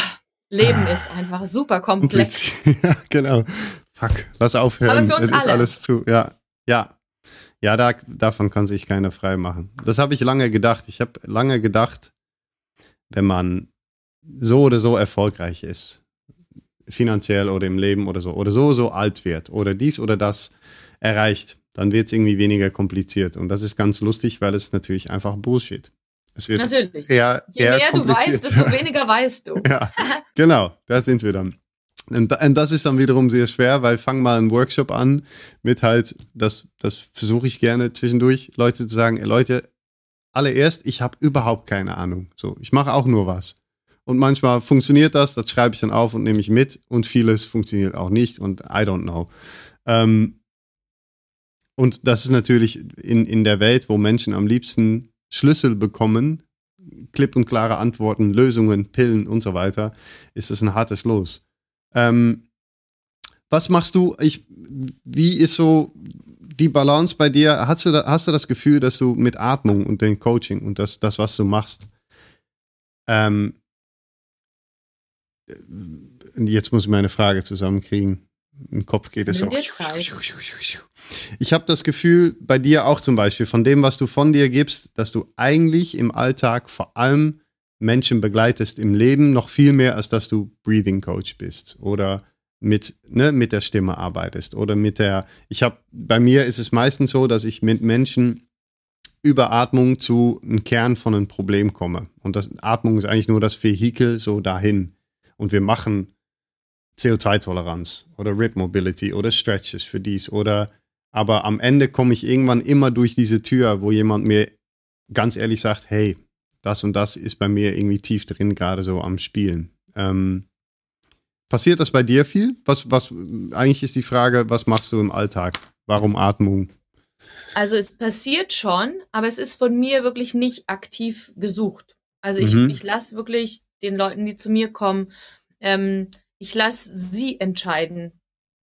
Leben ist einfach super komplex. ja, genau. Fuck, lass aufhören. Aber für uns es ist alle. alles zu. Ja, ja. Ja, da, davon kann sich keiner frei machen. Das habe ich lange gedacht. Ich habe lange gedacht, wenn man so oder so erfolgreich ist, finanziell oder im Leben oder so, oder so, so alt wird oder dies oder das erreicht, dann wird es irgendwie weniger kompliziert. Und das ist ganz lustig, weil es natürlich einfach Bullshit. Es wird Natürlich. Eher, Je eher mehr du weißt, desto weniger weißt du. ja, genau, da sind wir dann. Und, das ist dann wiederum sehr schwer, weil fang mal einen Workshop an mit halt, das, das versuche ich gerne zwischendurch, Leute zu sagen, Leute, allererst, ich habe überhaupt keine Ahnung. So, ich mache auch nur was. Und manchmal funktioniert das, das schreibe ich dann auf und nehme ich mit. Und vieles funktioniert auch nicht und I don't know. Ähm, und das ist natürlich in, in der Welt, wo Menschen am liebsten Schlüssel bekommen, klipp und klare Antworten, Lösungen, Pillen und so weiter, ist das ein hartes Los. Ähm, was machst du? Ich, wie ist so die Balance bei dir? Hast du, da, hast du das Gefühl, dass du mit Atmung und dem Coaching und das, das was du machst, ähm, jetzt muss ich meine Frage zusammenkriegen. Im Kopf geht es auch. Ich habe das Gefühl, bei dir auch zum Beispiel, von dem, was du von dir gibst, dass du eigentlich im Alltag vor allem Menschen begleitest im Leben, noch viel mehr, als dass du Breathing Coach bist oder mit, ne, mit der Stimme arbeitest oder mit der, ich habe, bei mir ist es meistens so, dass ich mit Menschen über Atmung zu einem Kern von einem Problem komme. Und das Atmung ist eigentlich nur das Vehikel so dahin und wir machen CO2-Toleranz oder Rip Mobility oder Stretches für dies oder aber am Ende komme ich irgendwann immer durch diese Tür, wo jemand mir ganz ehrlich sagt, hey, das und das ist bei mir irgendwie tief drin gerade so am Spielen. Ähm, passiert das bei dir viel? Was, was, eigentlich ist die Frage, was machst du im Alltag? Warum Atmung? Also es passiert schon, aber es ist von mir wirklich nicht aktiv gesucht. Also ich, Mhm. ich lasse wirklich den Leuten, die zu mir kommen, ähm, ich lasse sie entscheiden,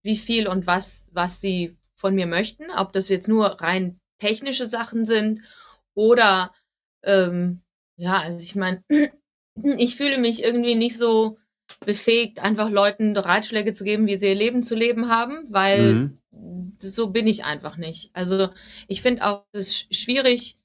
wie viel und was, was sie von mir möchten. Ob das jetzt nur rein technische Sachen sind oder ähm, ja, also ich meine, ich fühle mich irgendwie nicht so befähigt, einfach Leuten Ratschläge zu geben, wie sie ihr Leben zu leben haben, weil Mhm. so bin ich einfach nicht. Also ich finde auch es sch- schwierig,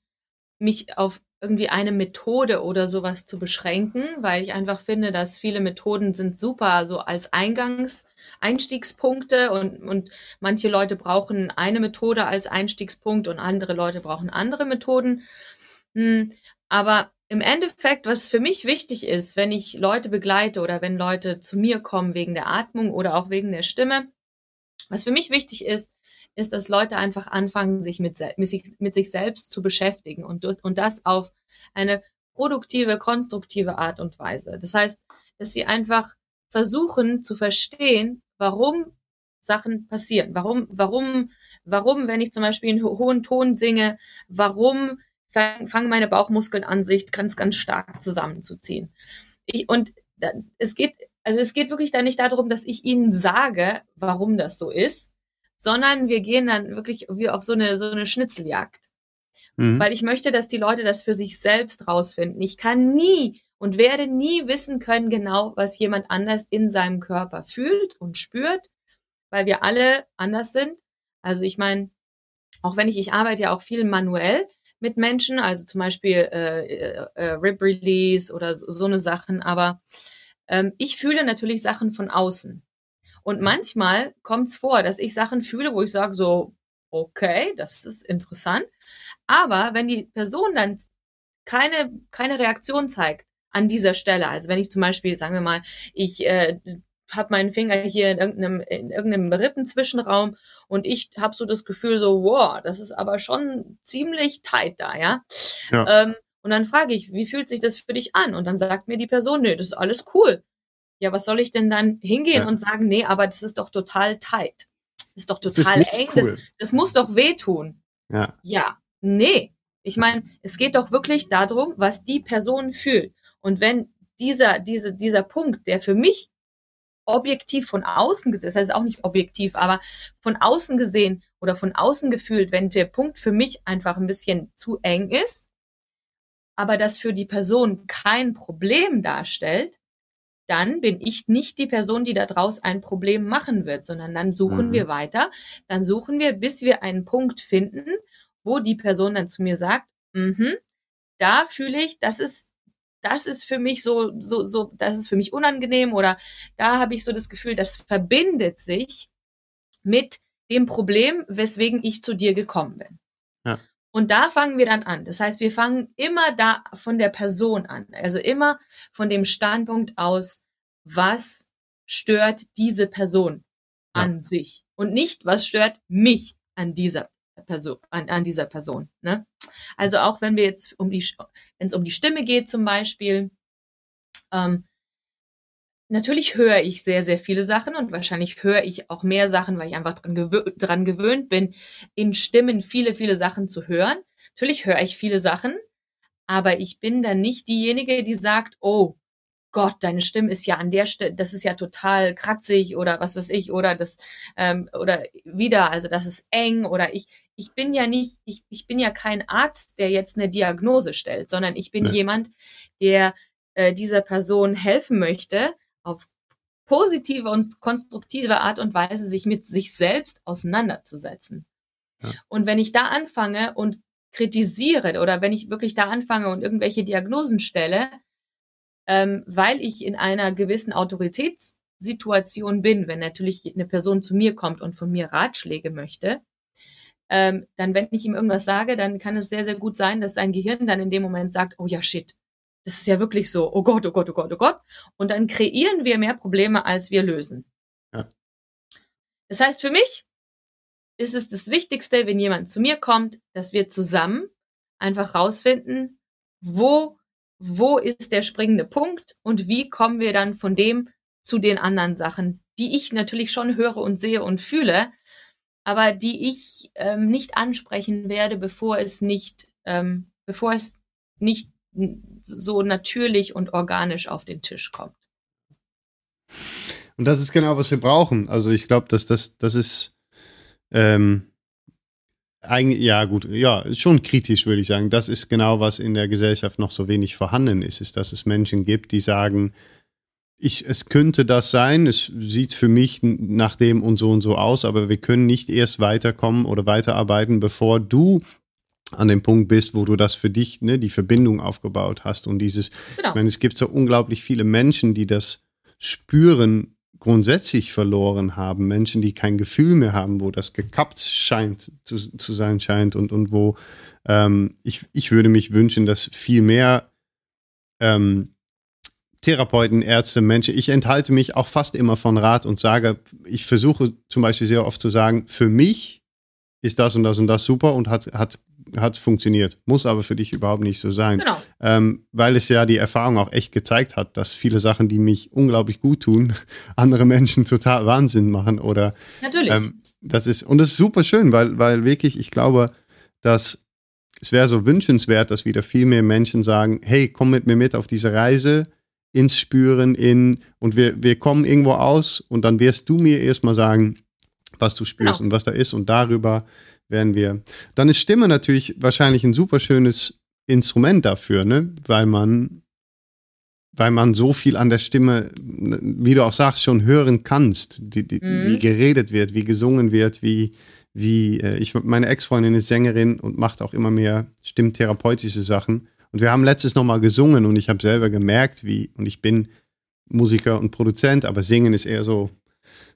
mich auf irgendwie eine Methode oder sowas zu beschränken, weil ich einfach finde, dass viele Methoden sind super, so als Eingangs, Einstiegspunkte und, und manche Leute brauchen eine Methode als Einstiegspunkt und andere Leute brauchen andere Methoden. Hm, aber im Endeffekt, was für mich wichtig ist, wenn ich Leute begleite oder wenn Leute zu mir kommen wegen der Atmung oder auch wegen der Stimme, was für mich wichtig ist, ist, dass Leute einfach anfangen, sich mit, mit, sich, selbst zu beschäftigen und, das- und das auf eine produktive, konstruktive Art und Weise. Das heißt, dass sie einfach versuchen zu verstehen, warum Sachen passieren. Warum, warum, warum, wenn ich zum Beispiel einen ho- hohen Ton singe, warum fangen meine Bauchmuskeln an, sich ganz, ganz stark zusammenzuziehen. Ich, und es geht, also es geht wirklich da nicht darum, dass ich ihnen sage, warum das so ist, sondern wir gehen dann wirklich wie auf so eine, so eine Schnitzeljagd. Mhm. Weil ich möchte, dass die Leute das für sich selbst rausfinden. Ich kann nie und werde nie wissen können genau, was jemand anders in seinem Körper fühlt und spürt, weil wir alle anders sind. Also ich meine, auch wenn ich, ich arbeite ja auch viel manuell mit Menschen, also zum Beispiel äh, äh, äh Rib Release oder so, so eine Sachen, aber ähm, ich fühle natürlich Sachen von außen. Und manchmal kommt es vor, dass ich Sachen fühle, wo ich sage so, okay, das ist interessant. Aber wenn die Person dann keine, keine Reaktion zeigt an dieser Stelle, also wenn ich zum Beispiel, sagen wir mal, ich äh, habe meinen Finger hier in irgendeinem, in irgendeinem Rippenzwischenraum und ich habe so das Gefühl so, wow, das ist aber schon ziemlich tight da, ja. ja. Ähm, und dann frage ich, wie fühlt sich das für dich an? Und dann sagt mir die Person, nee, das ist alles cool. Ja, was soll ich denn dann hingehen ja. und sagen, nee, aber das ist doch total tight. Das ist doch total ist eng. Cool. Das, das muss doch wehtun. Ja. Ja, nee. Ich meine, es geht doch wirklich darum, was die Person fühlt. Und wenn dieser, diese, dieser Punkt, der für mich objektiv von außen gesehen, das heißt auch nicht objektiv, aber von außen gesehen oder von außen gefühlt, wenn der Punkt für mich einfach ein bisschen zu eng ist, aber das für die Person kein Problem darstellt, dann bin ich nicht die Person, die daraus ein Problem machen wird, sondern dann suchen mhm. wir weiter. Dann suchen wir, bis wir einen Punkt finden, wo die Person dann zu mir sagt, mhm, da fühle ich, das ist, das ist für mich so, so, so, das ist für mich unangenehm oder da habe ich so das Gefühl, das verbindet sich mit dem Problem, weswegen ich zu dir gekommen bin. Ja. Und da fangen wir dann an. Das heißt, wir fangen immer da von der Person an. Also immer von dem Standpunkt aus, was stört diese Person ja. an sich und nicht, was stört mich an dieser Person, an, an dieser Person. Ne? Also auch wenn wir jetzt um die, wenn es um die Stimme geht zum Beispiel, ähm, natürlich höre ich sehr, sehr viele Sachen und wahrscheinlich höre ich auch mehr Sachen, weil ich einfach dran, gewö dran gewöhnt bin, in Stimmen viele, viele Sachen zu hören. Natürlich höre ich viele Sachen, aber ich bin dann nicht diejenige, die sagt, oh Gott, deine Stimme ist ja an der Stelle, das ist ja total kratzig oder was weiß ich, oder das, ähm, oder wieder, also das ist eng oder ich, ich bin ja nicht, ich, ich bin ja kein Arzt, der jetzt eine Diagnose stellt, sondern ich bin nee. jemand, der äh, dieser Person helfen möchte, auf positive und konstruktive Art und Weise sich mit sich selbst auseinanderzusetzen. Ja. Und wenn ich da anfange und kritisiere oder wenn ich wirklich da anfange und irgendwelche Diagnosen stelle, ähm, weil ich in einer gewissen Autoritätssituation bin, wenn natürlich eine Person zu mir kommt und von mir Ratschläge möchte, ähm, dann wenn ich ihm irgendwas sage, dann kann es sehr, sehr gut sein, dass sein Gehirn dann in dem Moment sagt, oh ja, shit, das ist ja wirklich so, oh Gott, oh Gott, oh Gott, oh Gott. Und dann kreieren wir mehr Probleme, als wir lösen. Ja. Das heißt, für mich ist es das Wichtigste, wenn jemand zu mir kommt, dass wir zusammen einfach rausfinden, wo, wo ist der springende Punkt und wie kommen wir dann von dem zu den anderen Sachen, die ich natürlich schon höre und sehe und fühle, aber die ich ähm, nicht ansprechen werde, bevor es nicht, ähm, bevor es nicht so natürlich und organisch auf den Tisch kommt. Und das ist genau, was wir brauchen. Also ich glaube, dass das, das ist ähm, eigentlich, ja gut, ja, schon kritisch, würde ich sagen. Das ist genau, was in der Gesellschaft noch so wenig vorhanden ist, ist, dass es Menschen gibt, die sagen, ich, es könnte das sein, es sieht für mich nach dem und so und so aus, aber wir können nicht erst weiterkommen oder weiterarbeiten, bevor du an dem Punkt bist, wo du das für dich, ne, die Verbindung aufgebaut hast und dieses, genau. ich meine, es gibt so unglaublich viele Menschen, die das spüren, grundsätzlich verloren haben, Menschen, die kein Gefühl mehr haben, wo das gekappt scheint zu, zu sein scheint und, und wo ähm, ich, ich würde mich wünschen, dass viel mehr ähm, Therapeuten, Ärzte, Menschen, ich enthalte mich auch fast immer von Rat und sage, ich versuche zum Beispiel sehr oft zu sagen, für mich ist das und das und das super und hat, hat hat funktioniert, muss aber für dich überhaupt nicht so sein. Genau. Ähm, weil es ja die Erfahrung auch echt gezeigt hat, dass viele Sachen, die mich unglaublich gut tun, andere Menschen total Wahnsinn machen oder. Natürlich. Ähm, das ist, und das ist super schön, weil, weil wirklich, ich glaube, dass es wäre so wünschenswert, dass wieder viel mehr Menschen sagen, hey, komm mit mir mit auf diese Reise ins Spüren, in, und wir, wir kommen irgendwo aus und dann wirst du mir erstmal sagen, was du spürst genau. und was da ist und darüber werden wir. Dann ist Stimme natürlich wahrscheinlich ein super schönes Instrument dafür, ne? Weil man, weil man so viel an der Stimme, wie du auch sagst, schon hören kannst, die, die, mhm. wie geredet wird, wie gesungen wird, wie, wie äh, ich, meine Ex-Freundin ist Sängerin und macht auch immer mehr stimmtherapeutische Sachen. Und wir haben letztes noch mal gesungen und ich habe selber gemerkt, wie, und ich bin Musiker und Produzent, aber Singen ist eher so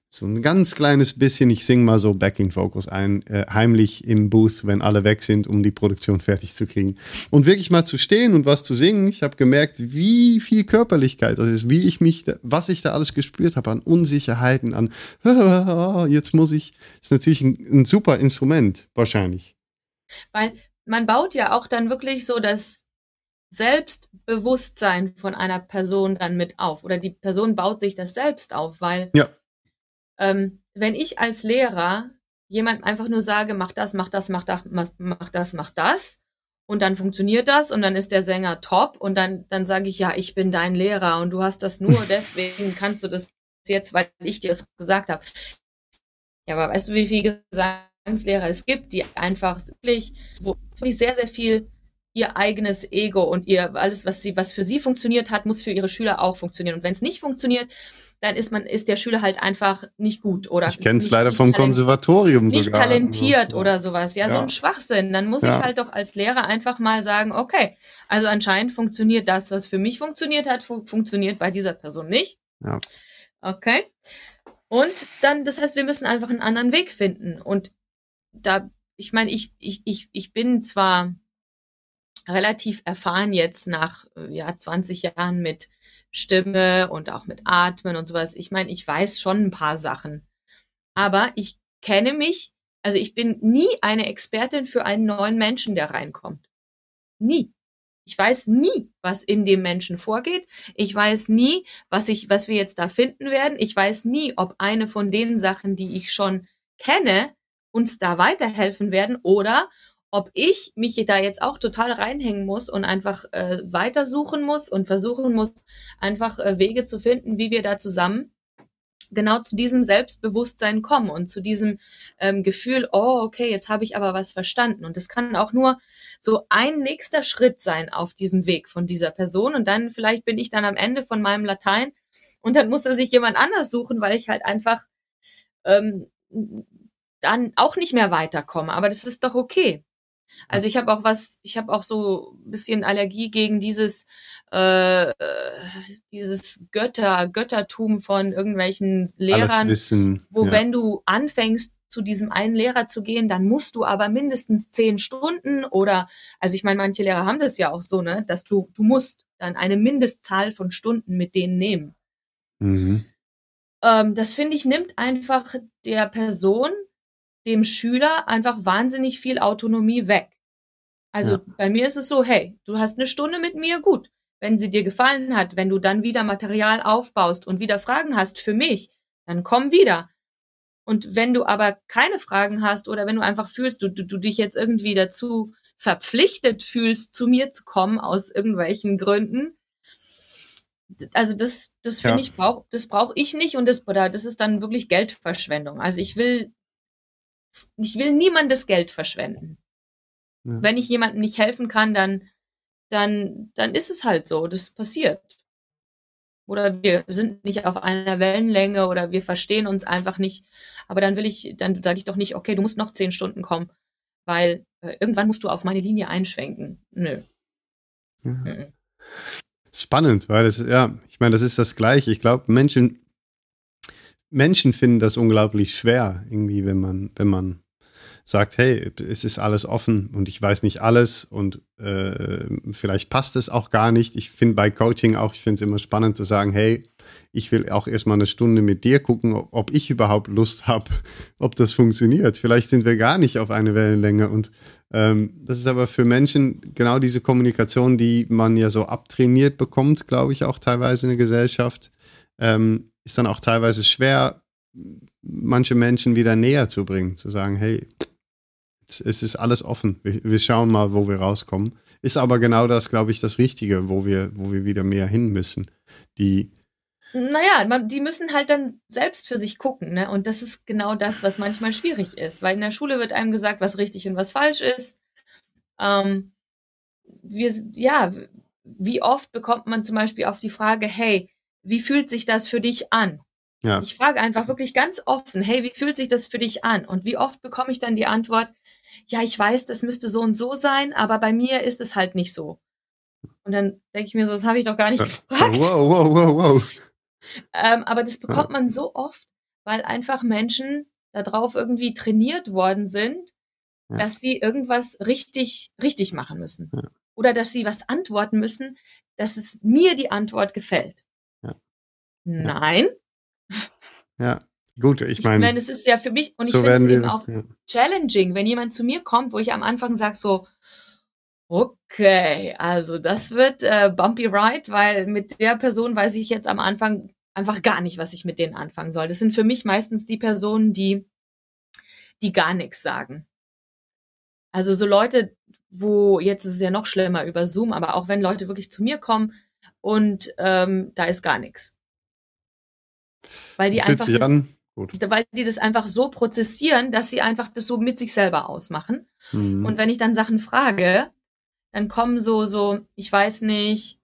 so ein ganz kleines bisschen, ich singe mal so Backing Vocals ein, äh, heimlich im Booth, wenn alle weg sind, um die Produktion fertig zu kriegen. Und wirklich mal zu stehen und was zu singen, ich habe gemerkt, wie viel Körperlichkeit das ist, wie ich mich, da, was ich da alles gespürt habe an Unsicherheiten, an jetzt muss ich, ist natürlich ein, ein super Instrument, wahrscheinlich. Weil man baut ja auch dann wirklich so das Selbstbewusstsein von einer Person dann mit auf. Oder die Person baut sich das selbst auf, weil ja ähm, wenn ich als Lehrer jemand einfach nur sage, mach das, mach das, mach das, mach das, mach das, und dann funktioniert das und dann ist der Sänger top und dann, dann sage ich, ja, ich bin dein Lehrer und du hast das nur, deswegen kannst du das jetzt, weil ich dir das gesagt habe. Ja, aber weißt du, wie viele Gesangslehrer es gibt, die einfach wirklich so wirklich sehr, sehr viel ihr eigenes Ego und ihr alles, was sie, was für sie funktioniert hat, muss für ihre Schüler auch funktionieren. Und wenn es nicht funktioniert, dann ist man, ist der Schüler halt einfach nicht gut oder. Ich kenne es leider vom Konservatorium nicht sogar. Talentiert ja. oder sowas. Ja, ja, so ein Schwachsinn. Dann muss ja. ich halt doch als Lehrer einfach mal sagen, okay, also anscheinend funktioniert das, was für mich funktioniert hat, fu funktioniert bei dieser Person nicht. Ja. Okay. Und dann, das heißt, wir müssen einfach einen anderen Weg finden. Und da, ich meine, ich, ich, ich, ich bin zwar relativ erfahren jetzt nach ja 20 Jahren mit Stimme und auch mit Atmen und sowas. Ich meine, ich weiß schon ein paar Sachen. Aber ich kenne mich, also ich bin nie eine Expertin für einen neuen Menschen, der reinkommt. Nie. Ich weiß nie, was in dem Menschen vorgeht. Ich weiß nie, was ich, was wir jetzt da finden werden. Ich weiß nie, ob eine von den Sachen, die ich schon kenne, uns da weiterhelfen werden oder ob ich mich da jetzt auch total reinhängen muss und einfach äh, weitersuchen muss und versuchen muss, einfach äh, Wege zu finden, wie wir da zusammen genau zu diesem Selbstbewusstsein kommen und zu diesem ähm, Gefühl, oh, okay, jetzt habe ich aber was verstanden. Und das kann auch nur so ein nächster Schritt sein auf diesem Weg von dieser Person. Und dann vielleicht bin ich dann am Ende von meinem Latein und dann muss er sich jemand anders suchen, weil ich halt einfach ähm, dann auch nicht mehr weiterkomme. Aber das ist doch okay. Also ich habe auch was, ich habe auch so ein bisschen Allergie gegen dieses äh, dieses Götter Göttertum von irgendwelchen Lehrern, wissen, wo ja. wenn du anfängst zu diesem einen Lehrer zu gehen, dann musst du aber mindestens zehn Stunden oder also ich meine, manche Lehrer haben das ja auch so, ne, dass du du musst dann eine Mindestzahl von Stunden mit denen nehmen. Mhm. Ähm, das finde ich nimmt einfach der Person dem Schüler einfach wahnsinnig viel Autonomie weg. Also ja. bei mir ist es so, hey, du hast eine Stunde mit mir, gut. Wenn sie dir gefallen hat, wenn du dann wieder Material aufbaust und wieder Fragen hast für mich, dann komm wieder. Und wenn du aber keine Fragen hast oder wenn du einfach fühlst, du, du, du dich jetzt irgendwie dazu verpflichtet fühlst, zu mir zu kommen aus irgendwelchen Gründen, also das, das finde ja. ich brauch, das brauche ich nicht und das, das ist dann wirklich Geldverschwendung. Also ich will ich will niemandes Geld verschwenden. Ja. Wenn ich jemandem nicht helfen kann, dann, dann, dann ist es halt so. Das passiert. Oder wir sind nicht auf einer Wellenlänge oder wir verstehen uns einfach nicht. Aber dann will ich, dann sage ich doch nicht, okay, du musst noch zehn Stunden kommen, weil äh, irgendwann musst du auf meine Linie einschwenken. Nö. Ja. Mhm. Spannend, weil es, ja, ich meine, das ist das Gleiche. Ich glaube, Menschen Menschen finden das unglaublich schwer, irgendwie, wenn man, wenn man sagt, hey, es ist alles offen und ich weiß nicht alles und äh, vielleicht passt es auch gar nicht. Ich finde bei Coaching auch, ich finde es immer spannend zu sagen, hey, ich will auch erstmal eine Stunde mit dir gucken, ob ich überhaupt Lust habe, ob das funktioniert. Vielleicht sind wir gar nicht auf eine Wellenlänge und ähm, das ist aber für Menschen genau diese Kommunikation, die man ja so abtrainiert bekommt, glaube ich, auch teilweise in der Gesellschaft. Ähm, ist dann auch teilweise schwer, manche Menschen wieder näher zu bringen, zu sagen, hey, Es, ist alles offen. Wir, wir, schauen mal, wo wir rauskommen. Ist aber genau das, glaube ich, das Richtige, wo wir, wo wir wieder mehr hin müssen. Die, naja, man, die müssen halt dann selbst für sich gucken, ne? Und das ist genau das, was manchmal schwierig ist, weil in der Schule wird einem gesagt, was richtig und was falsch ist. Ähm, wir, ja, wie oft bekommt man zum Beispiel auf die Frage, hey, wie fühlt sich das für dich an? Ja. Ich frage einfach wirklich ganz offen, hey, wie fühlt sich das für dich an? Und wie oft bekomme ich dann die Antwort, ja, ich weiß, das müsste so und so sein, aber bei mir ist es halt nicht so. Und dann denke ich mir so, das habe ich doch gar nicht gefragt. Wow, wow, wow, wow. Ähm, aber das bekommt man so oft, weil einfach Menschen darauf irgendwie trainiert worden sind, ja. dass sie irgendwas richtig, richtig machen müssen. Ja. Oder dass sie was antworten müssen, dass es mir die Antwort gefällt. Ja. Nein. Ja, gut, ich meine. Ich meine, es ist ja für mich, und so ich finde es eben auch challenging, wenn jemand zu mir kommt, wo ich am Anfang sage so, okay, also das wird äh, bumpy ride, weil mit der Person weiß ich jetzt am Anfang einfach gar nicht, was ich mit denen anfangen soll. Das sind für mich meistens die Personen, die, die gar nichts sagen. Also so Leute, wo jetzt ist es ja noch schlimmer über Zoom, aber auch wenn Leute wirklich zu mir kommen und ähm, da ist gar nichts. Weil die das einfach das, weil die das einfach so prozessieren, dass sie einfach das so mit sich selber ausmachen. Mhm. Und wenn ich dann Sachen frage, dann kommen so so, ich weiß nicht,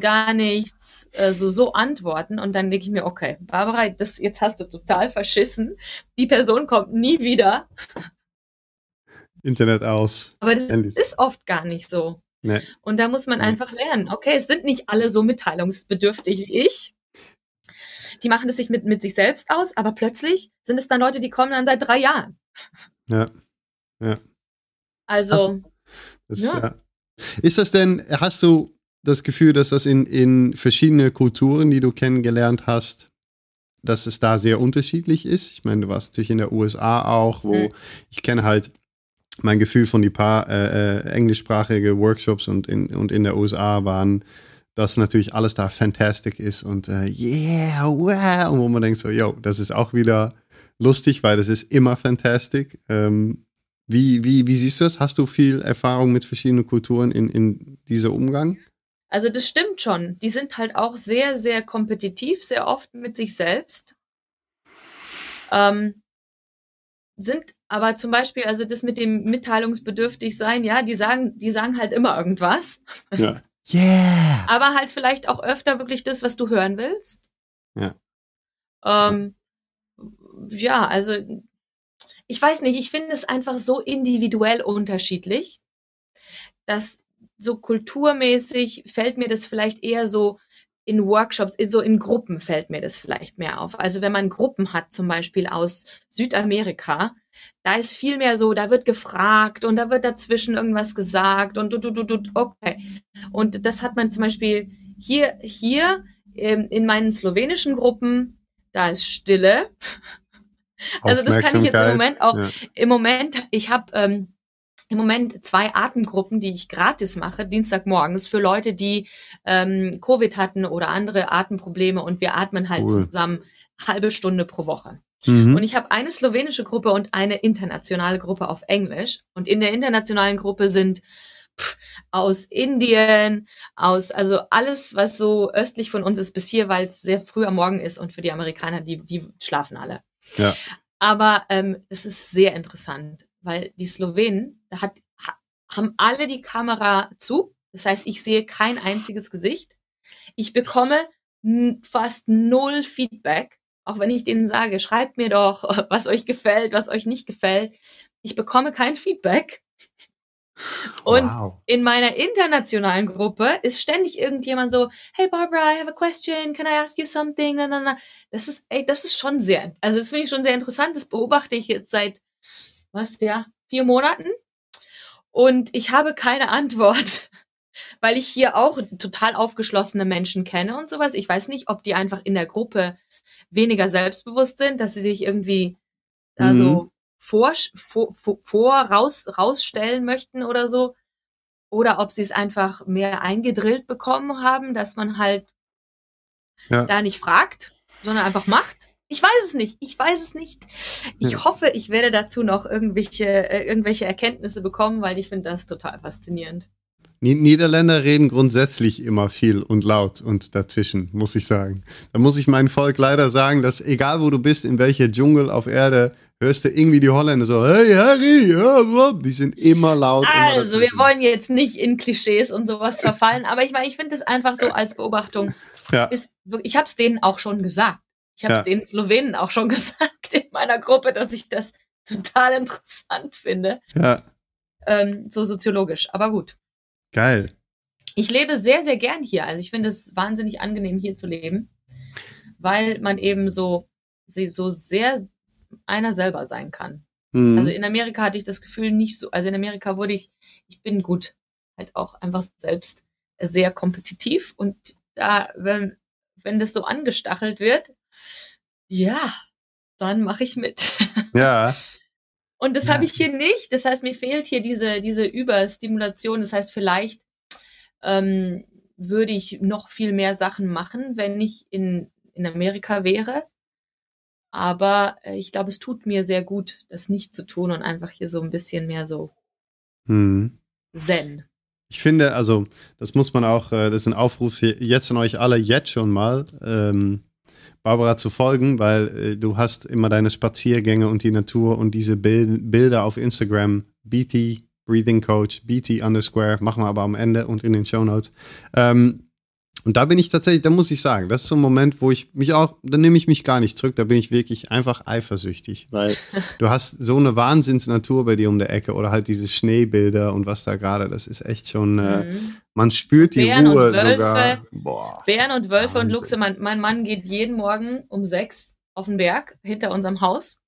gar nichts, äh, so, so antworten und dann denke ich mir, okay, Barbara, das, jetzt hast du total verschissen. Die Person kommt nie wieder. Internet aus. Aber das Handys. ist oft gar nicht so. Nee. Und da muss man nee. einfach lernen. Okay, es sind nicht alle so mitteilungsbedürftig wie ich. Die machen es sich mit, mit sich selbst aus, aber plötzlich sind es dann Leute, die kommen dann seit drei Jahren. Ja. Ja. Also. Das, ja. ja. Ist das denn, hast du das Gefühl, dass das in, in verschiedene Kulturen, die du kennengelernt hast, dass es da sehr unterschiedlich ist? Ich meine, du warst natürlich in der USA auch, wo mhm. ich kenne halt mein Gefühl von die paar äh, äh, englischsprachige Workshops und in, und in der USA waren, dass natürlich alles da fantastic ist und äh, yeah, wow, und wo man denkt so, yo, das ist auch wieder lustig, weil das ist immer fantastic. Ähm, wie, wie, wie siehst du das? Hast du viel Erfahrung mit verschiedenen Kulturen in, in diesem Umgang? Also das stimmt schon. Die sind halt auch sehr, sehr kompetitiv, sehr oft mit sich selbst. Ähm, sind aber zum Beispiel, also das mit dem mitteilungsbedürftig sein, ja, die sagen, die sagen halt immer irgendwas. Ja. Yeah. Aber halt vielleicht auch öfter wirklich das, was du hören willst. Ja. Ähm, ja, also ich weiß nicht, ich finde es einfach so individuell unterschiedlich, dass so kulturmäßig fällt mir das vielleicht eher so in Workshops, so in Gruppen fällt mir das vielleicht mehr auf. Also wenn man Gruppen hat, zum Beispiel aus Südamerika, da ist viel mehr so, da wird gefragt und da wird dazwischen irgendwas gesagt und du, du, du, du, okay. Und das hat man zum Beispiel hier, hier ähm, in meinen slowenischen Gruppen, da ist Stille. Also das kann ich jetzt im Moment auch, ja. im Moment, ich habe ähm, im Moment zwei Atemgruppen, die ich gratis mache, Dienstagmorgens für Leute, die ähm, Covid hatten oder andere Atemprobleme und wir atmen halt cool. zusammen halbe Stunde pro Woche. Mhm. Und ich habe eine slowenische Gruppe und eine internationale Gruppe auf Englisch. Und in der internationalen Gruppe sind pff, aus Indien, aus, also alles, was so östlich von uns ist bis hier, weil es sehr früh am Morgen ist und für die Amerikaner, die, die schlafen alle. Ja. Aber ähm, es ist sehr interessant, weil die Slowenen, da hat, haben alle die Kamera zu. Das heißt, ich sehe kein einziges Gesicht. Ich bekomme fast null Feedback, auch wenn ich denen sage, schreibt mir doch, was euch gefällt, was euch nicht gefällt. Ich bekomme kein Feedback. Und wow. in meiner internationalen Gruppe ist ständig irgendjemand so, hey Barbara, I have a question, can I ask you something? Na, na, na. Das ist, ey, das ist schon sehr, also das finde ich schon sehr interessant. Das beobachte ich jetzt seit was, ja, vier Monaten. Und ich habe keine Antwort, weil ich hier auch total aufgeschlossene Menschen kenne und sowas. Ich weiß nicht, ob die einfach in der Gruppe weniger selbstbewusst sind, dass sie sich irgendwie da mhm. so vor, vor, vor raus, rausstellen möchten oder so. Oder ob sie es einfach mehr eingedrillt bekommen haben, dass man halt ja. da nicht fragt, sondern einfach macht. Ich weiß es nicht. Ich weiß es nicht. Ich ja. hoffe, ich werde dazu noch irgendwelche, äh, irgendwelche Erkenntnisse bekommen, weil ich finde das total faszinierend. Niederländer reden grundsätzlich immer viel und laut und dazwischen, muss ich sagen. Da muss ich mein Volk leider sagen, dass egal wo du bist, in welcher Dschungel auf Erde, hörst du irgendwie die Holländer so, hey Harry, ja, die sind immer laut. Also, immer wir wollen jetzt nicht in Klischees und sowas verfallen, aber ich meine, ich finde es einfach so als Beobachtung. Ja. Ist, ich habe es denen auch schon gesagt. Ich habe es ja. den Slowenen auch schon gesagt in meiner Gruppe, dass ich das total interessant finde. Ja. Ähm, so soziologisch, aber gut. Geil. Ich lebe sehr, sehr gern hier. Also ich finde es wahnsinnig angenehm, hier zu leben, weil man eben so, so sehr einer selber sein kann. Mhm. Also in Amerika hatte ich das Gefühl nicht so, also in Amerika wurde ich, ich bin gut, halt auch einfach selbst sehr kompetitiv und da, wenn, wenn das so angestachelt wird, ja, dann mache ich mit. Ja. Und das ja. habe ich hier nicht. Das heißt, mir fehlt hier diese, diese Überstimulation. Das heißt, vielleicht ähm, würde ich noch viel mehr Sachen machen, wenn ich in, in Amerika wäre. Aber äh, ich glaube, es tut mir sehr gut, das nicht zu tun und einfach hier so ein bisschen mehr so hm. Zen. Ich finde, also, das muss man auch, äh, das ist ein Aufruf jetzt an euch alle jetzt schon mal. Ähm, Barbara zu folgen, weil äh, du hast immer deine Spaziergänge und die Natur und diese Bild Bilder auf Instagram. BT Breathing Coach, BT underscore, machen wir aber am Ende und in den Show Notes. Ähm, und da bin ich tatsächlich, da muss ich sagen, das ist so ein Moment, wo ich mich auch, da nehme ich mich gar nicht zurück, da bin ich wirklich einfach eifersüchtig, weil du hast so eine Wahnsinnsnatur bei dir um der Ecke oder halt diese Schneebilder und was da gerade, das ist echt schon, äh, mhm. man spürt die Bären Ruhe Wölfe, sogar. Boah, Bären und Wölfe Wahnsinn. und Luchse, mein, mein Mann geht jeden Morgen um sechs auf den Berg hinter unserem Haus.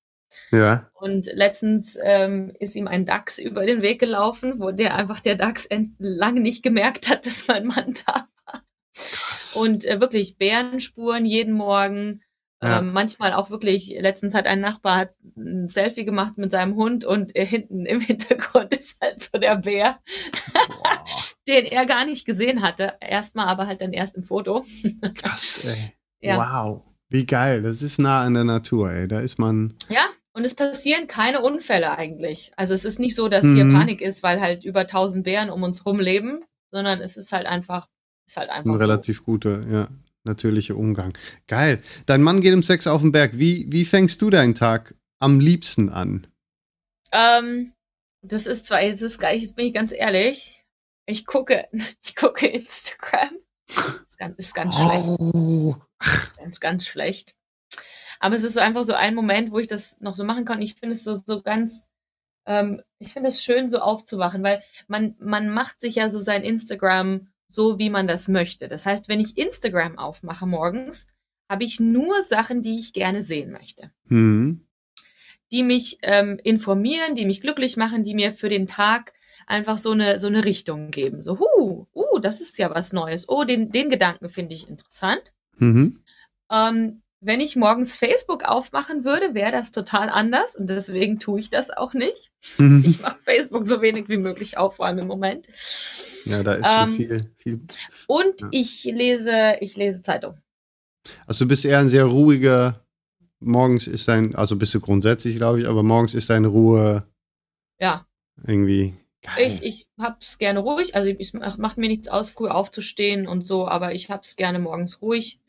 Ja. Und letztens ähm, ist ihm ein Dachs über den Weg gelaufen, wo der einfach der Dachs lange nicht gemerkt hat, dass mein Mann da und äh, wirklich Bärenspuren jeden Morgen. Ja. Ähm, manchmal auch wirklich, letztens hat ein Nachbar hat ein Selfie gemacht mit seinem Hund und äh, hinten im Hintergrund ist halt so der Bär, den er gar nicht gesehen hatte. Erstmal, aber halt dann erst im Foto. Krass, ey. Ja. Wow. Wie geil. Das ist nah an der Natur, ey. Da ist man. Ja, und es passieren keine Unfälle eigentlich. Also es ist nicht so, dass mhm. hier Panik ist, weil halt über tausend Bären um uns rum leben, sondern es ist halt einfach ist halt einfach. Ein relativ so. guter, ja, natürlicher Umgang. Geil. Dein Mann geht um sechs auf den Berg. Wie, wie fängst du deinen Tag am liebsten an? Ähm, das ist zwar, jetzt ist gleich, jetzt bin ich ganz ehrlich. Ich gucke, ich gucke Instagram. Ist ganz, ist ganz oh. schlecht. Ist ganz, ganz schlecht. Aber es ist so einfach so ein Moment, wo ich das noch so machen kann. Ich finde es so, so ganz, ähm, ich finde es schön, so aufzuwachen, weil man, man macht sich ja so sein Instagram so, wie man das möchte. Das heißt, wenn ich Instagram aufmache morgens, habe ich nur Sachen, die ich gerne sehen möchte. Mhm. Die mich ähm, informieren, die mich glücklich machen, die mir für den Tag einfach so eine, so eine Richtung geben. So, huh, uh, das ist ja was Neues. Oh, den, den Gedanken finde ich interessant. Mhm. Ähm, wenn ich morgens Facebook aufmachen würde, wäre das total anders und deswegen tue ich das auch nicht. Mhm. Ich mache Facebook so wenig wie möglich auf, vor allem im Moment. Ja, da ist ähm, schon viel, viel. Und ja. ich lese, ich lese Zeitung. Also du bist eher ein sehr ruhiger, morgens ist dein, also bist du grundsätzlich, glaube ich, aber morgens ist deine Ruhe. Ja. Irgendwie. Geil. Ich, ich hab's gerne ruhig, also es macht mir nichts aus, früh aufzustehen und so, aber ich hab's gerne morgens ruhig.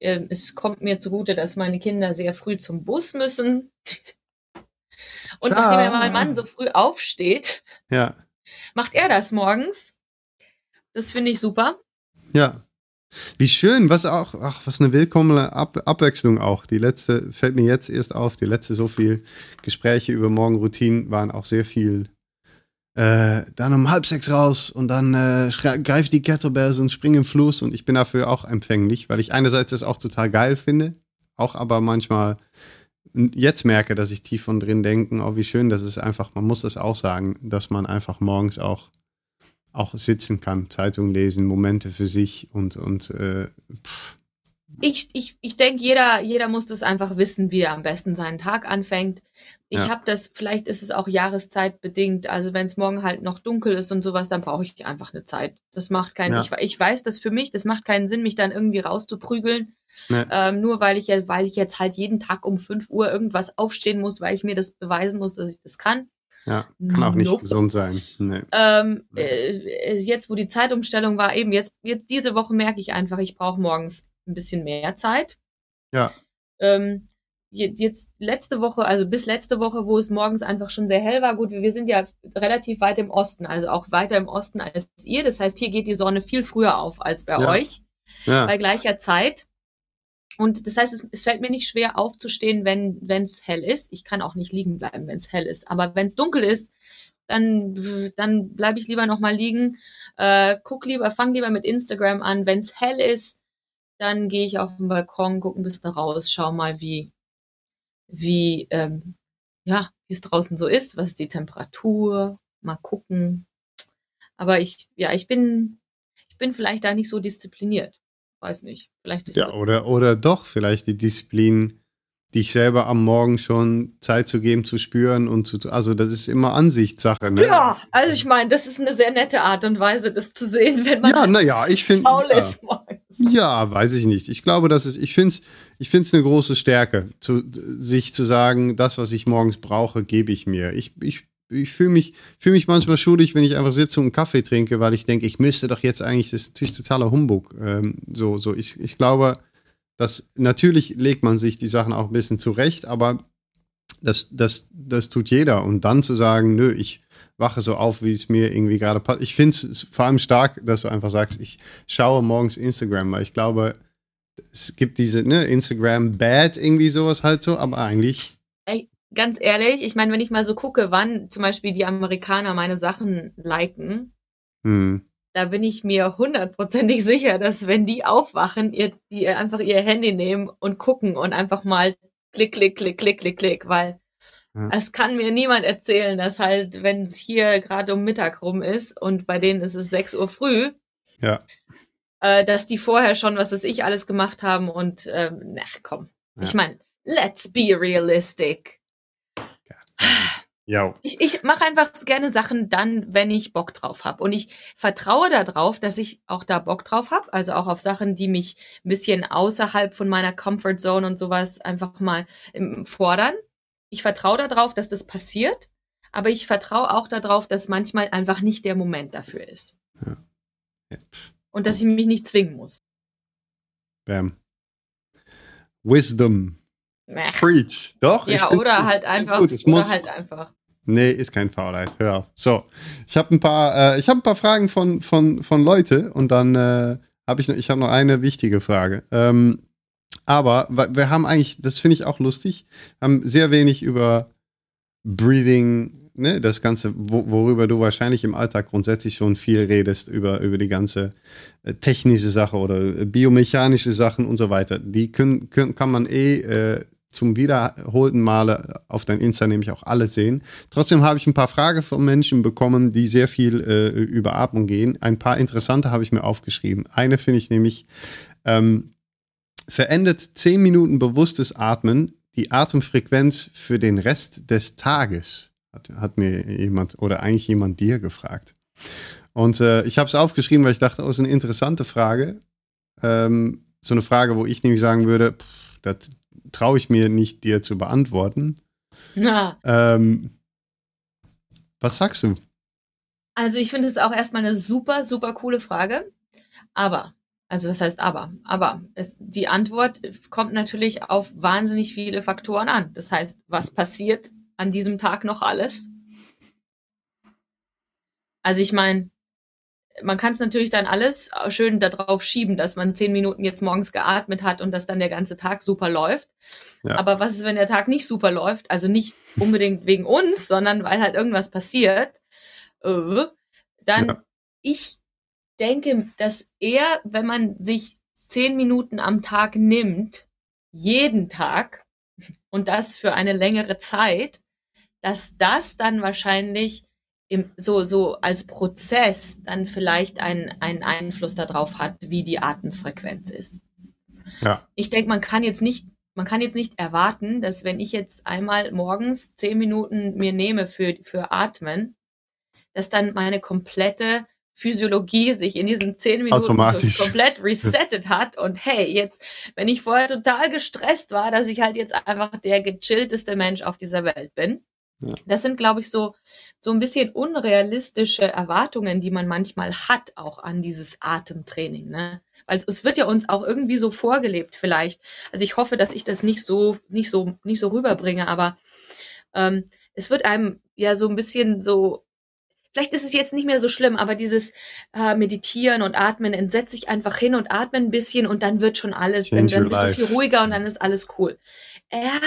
Ähm, es kommt mir zugute, dass meine Kinder sehr früh zum Bus müssen. Und Ciao. nachdem mein Mann so früh aufsteht, ja. macht er das morgens. Das finde ich super. Ja. Wie schön, was auch, ach, was eine willkommene Ab Abwechslung auch. Die letzte fällt mir jetzt erst auf. Die letzte so viel Gespräche über Morgenroutinen waren auch sehr viel äh, dann um halb sechs raus und dann äh, greift die Kettlebells und springt im Fluss und ich bin dafür auch empfänglich, weil ich einerseits das auch total geil finde, auch aber manchmal jetzt merke, dass ich tief von drin denke, oh wie schön, das ist einfach, man muss das auch sagen, dass man einfach morgens auch auch sitzen kann, Zeitung lesen, Momente für sich und und äh, pff, ich, ich, ich denke, jeder, jeder muss das einfach wissen, wie er am besten seinen Tag anfängt. Ich ja. habe das, vielleicht ist es auch jahreszeitbedingt. Also wenn es morgen halt noch dunkel ist und sowas, dann brauche ich einfach eine Zeit. Das macht keinen, ja. ich, ich weiß das für mich, das macht keinen Sinn, mich dann irgendwie rauszuprügeln. Nee. Ähm, nur weil ich, weil ich jetzt halt jeden Tag um 5 Uhr irgendwas aufstehen muss, weil ich mir das beweisen muss, dass ich das kann. Ja, kann auch nicht nope. gesund sein. Nee. Ähm, äh, jetzt, wo die Zeitumstellung war, eben jetzt, jetzt diese Woche merke ich einfach, ich brauche morgens ein bisschen mehr Zeit. Ja. Ähm, jetzt letzte Woche, also bis letzte Woche, wo es morgens einfach schon sehr hell war, gut, wir sind ja relativ weit im Osten, also auch weiter im Osten als ihr. Das heißt, hier geht die Sonne viel früher auf als bei ja. euch. Ja. Bei gleicher Zeit. Und das heißt, es, es fällt mir nicht schwer aufzustehen, wenn es hell ist. Ich kann auch nicht liegen bleiben, wenn es hell ist. Aber wenn es dunkel ist, dann, dann bleibe ich lieber noch mal liegen. Äh, guck lieber, fang lieber mit Instagram an. Wenn es hell ist, dann gehe ich auf den Balkon, gucke ein bisschen raus, schau mal, wie, wie, ähm, ja, wie es draußen so ist, was ist die Temperatur, mal gucken. Aber ich, ja, ich bin, ich bin vielleicht da nicht so diszipliniert. Weiß nicht. Vielleicht ist ja, oder, oder doch, vielleicht die Disziplin, dich selber am Morgen schon Zeit zu geben, zu spüren und zu, also das ist immer Ansichtssache. Ne? Ja, also ich meine, das ist eine sehr nette Art und Weise, das zu sehen, wenn man ja, naja, ich finde, faul ja. Ja, weiß ich nicht. Ich glaube, das ist, ich finde es, ich finde es eine große Stärke, zu, sich zu sagen, das, was ich morgens brauche, gebe ich mir. Ich, ich, ich fühle mich, fühle mich manchmal schuldig, wenn ich einfach sitze und einen Kaffee trinke, weil ich denke, ich müsste doch jetzt eigentlich, das ist natürlich totaler Humbug. Ähm, so, so, ich, ich glaube, das, natürlich legt man sich die Sachen auch ein bisschen zurecht, aber das, das, das tut jeder. Und dann zu sagen, nö, ich wache so auf, wie es mir irgendwie gerade passt. Ich finde es vor allem stark, dass du einfach sagst, ich schaue morgens Instagram, weil ich glaube, es gibt diese, ne, Instagram Bad, irgendwie sowas halt so, aber eigentlich. Ey, ganz ehrlich, ich meine, wenn ich mal so gucke, wann zum Beispiel die Amerikaner meine Sachen liken, hm da bin ich mir hundertprozentig sicher, dass wenn die aufwachen, ihr, die einfach ihr Handy nehmen und gucken und einfach mal klick, klick, klick, klick, klick, klick, weil es kann mir niemand erzählen, dass halt, wenn es hier gerade um Mittag rum ist und bei denen ist es 6 Uhr früh, ja. äh, dass die vorher schon, was weiß ich, alles gemacht haben und, ähm, ach komm. Ja. Ich meine, let's be realistic. Ja. Ich, ich mache einfach gerne Sachen dann, wenn ich Bock drauf habe. Und ich vertraue darauf, dass ich auch da Bock drauf habe. Also auch auf Sachen, die mich ein bisschen außerhalb von meiner Comfort Zone und sowas einfach mal ähm, fordern. Ich vertraue darauf, dass das passiert. Aber ich vertraue auch darauf, dass manchmal einfach nicht der Moment dafür ist. Ja. Ja. Und dass ich mich nicht zwingen muss. Bam. Wisdom. Preach. Doch. Ja, oder halt einfach. Gut. oder halt einfach. Nee, ist kein Faulheit. Hör auf. So, ich habe ein paar, äh, ich ein paar Fragen von von von Leute und dann äh, habe ich ich habe noch eine wichtige Frage. Ähm, aber wir haben eigentlich, das finde ich auch lustig, haben sehr wenig über Breathing, ne, das Ganze, wo, worüber du wahrscheinlich im Alltag grundsätzlich schon viel redest, über, über die ganze äh, technische Sache oder äh, biomechanische Sachen und so weiter. Die können, können, kann man eh äh, zum wiederholten Male auf dein Insta nämlich auch alle sehen. Trotzdem habe ich ein paar Fragen von Menschen bekommen, die sehr viel äh, über Atmung gehen. Ein paar interessante habe ich mir aufgeschrieben. Eine finde ich nämlich, ähm, verändert 10 Minuten bewusstes Atmen die Atemfrequenz für den Rest des Tages? Hat, hat mir jemand oder eigentlich jemand dir gefragt. Und äh, ich habe es aufgeschrieben, weil ich dachte, oh, ist eine interessante Frage. Ähm, so eine Frage, wo ich nämlich sagen würde, pff, das traue ich mir nicht, dir zu beantworten. Na. Ähm, was sagst du? Also ich finde es auch erstmal eine super, super coole Frage. Aber, also was heißt aber? Aber es, die Antwort kommt natürlich auf wahnsinnig viele Faktoren an. Das heißt, was passiert an diesem Tag noch alles? Also ich meine, man kann es natürlich dann alles schön darauf schieben, dass man zehn Minuten jetzt morgens geatmet hat und dass dann der ganze Tag super läuft. Ja. Aber was ist, wenn der Tag nicht super läuft? Also nicht unbedingt wegen uns, sondern weil halt irgendwas passiert. Äh, dann, ja. ich denke, dass eher, wenn man sich zehn Minuten am Tag nimmt, jeden Tag, und das für eine längere Zeit, dass das dann wahrscheinlich im, so, so als Prozess dann vielleicht einen, einen Einfluss darauf hat, wie die Atemfrequenz ist. ja. ich denke, man kann jetzt nicht, man kann jetzt nicht erwarten, dass wenn ich jetzt einmal morgens zehn Minuten mir nehme für, für Atmen, dass dann meine komplette Physiologie sich in diesen zehn Minuten komplett resettet hat und hey, jetzt, wenn ich vorher total gestresst war, dass ich halt jetzt einfach der gechillteste Mensch auf dieser Welt bin. Ja. Das sind, glaube ich, so, so ein bisschen unrealistische Erwartungen, die man manchmal hat, auch an dieses Atemtraining, ne? Weil es wird ja uns auch irgendwie so vorgelebt, vielleicht. Also ich hoffe, dass ich das nicht so, nicht so, nicht so rüberbringe, aber ähm, es wird einem ja so ein bisschen so vielleicht ist es jetzt nicht mehr so schlimm, aber dieses äh, Meditieren und Atmen, entsetzt sich einfach hin und atmen ein bisschen und dann wird schon alles, dann, dann bist du viel ruhiger und dann ist alles cool. Ja,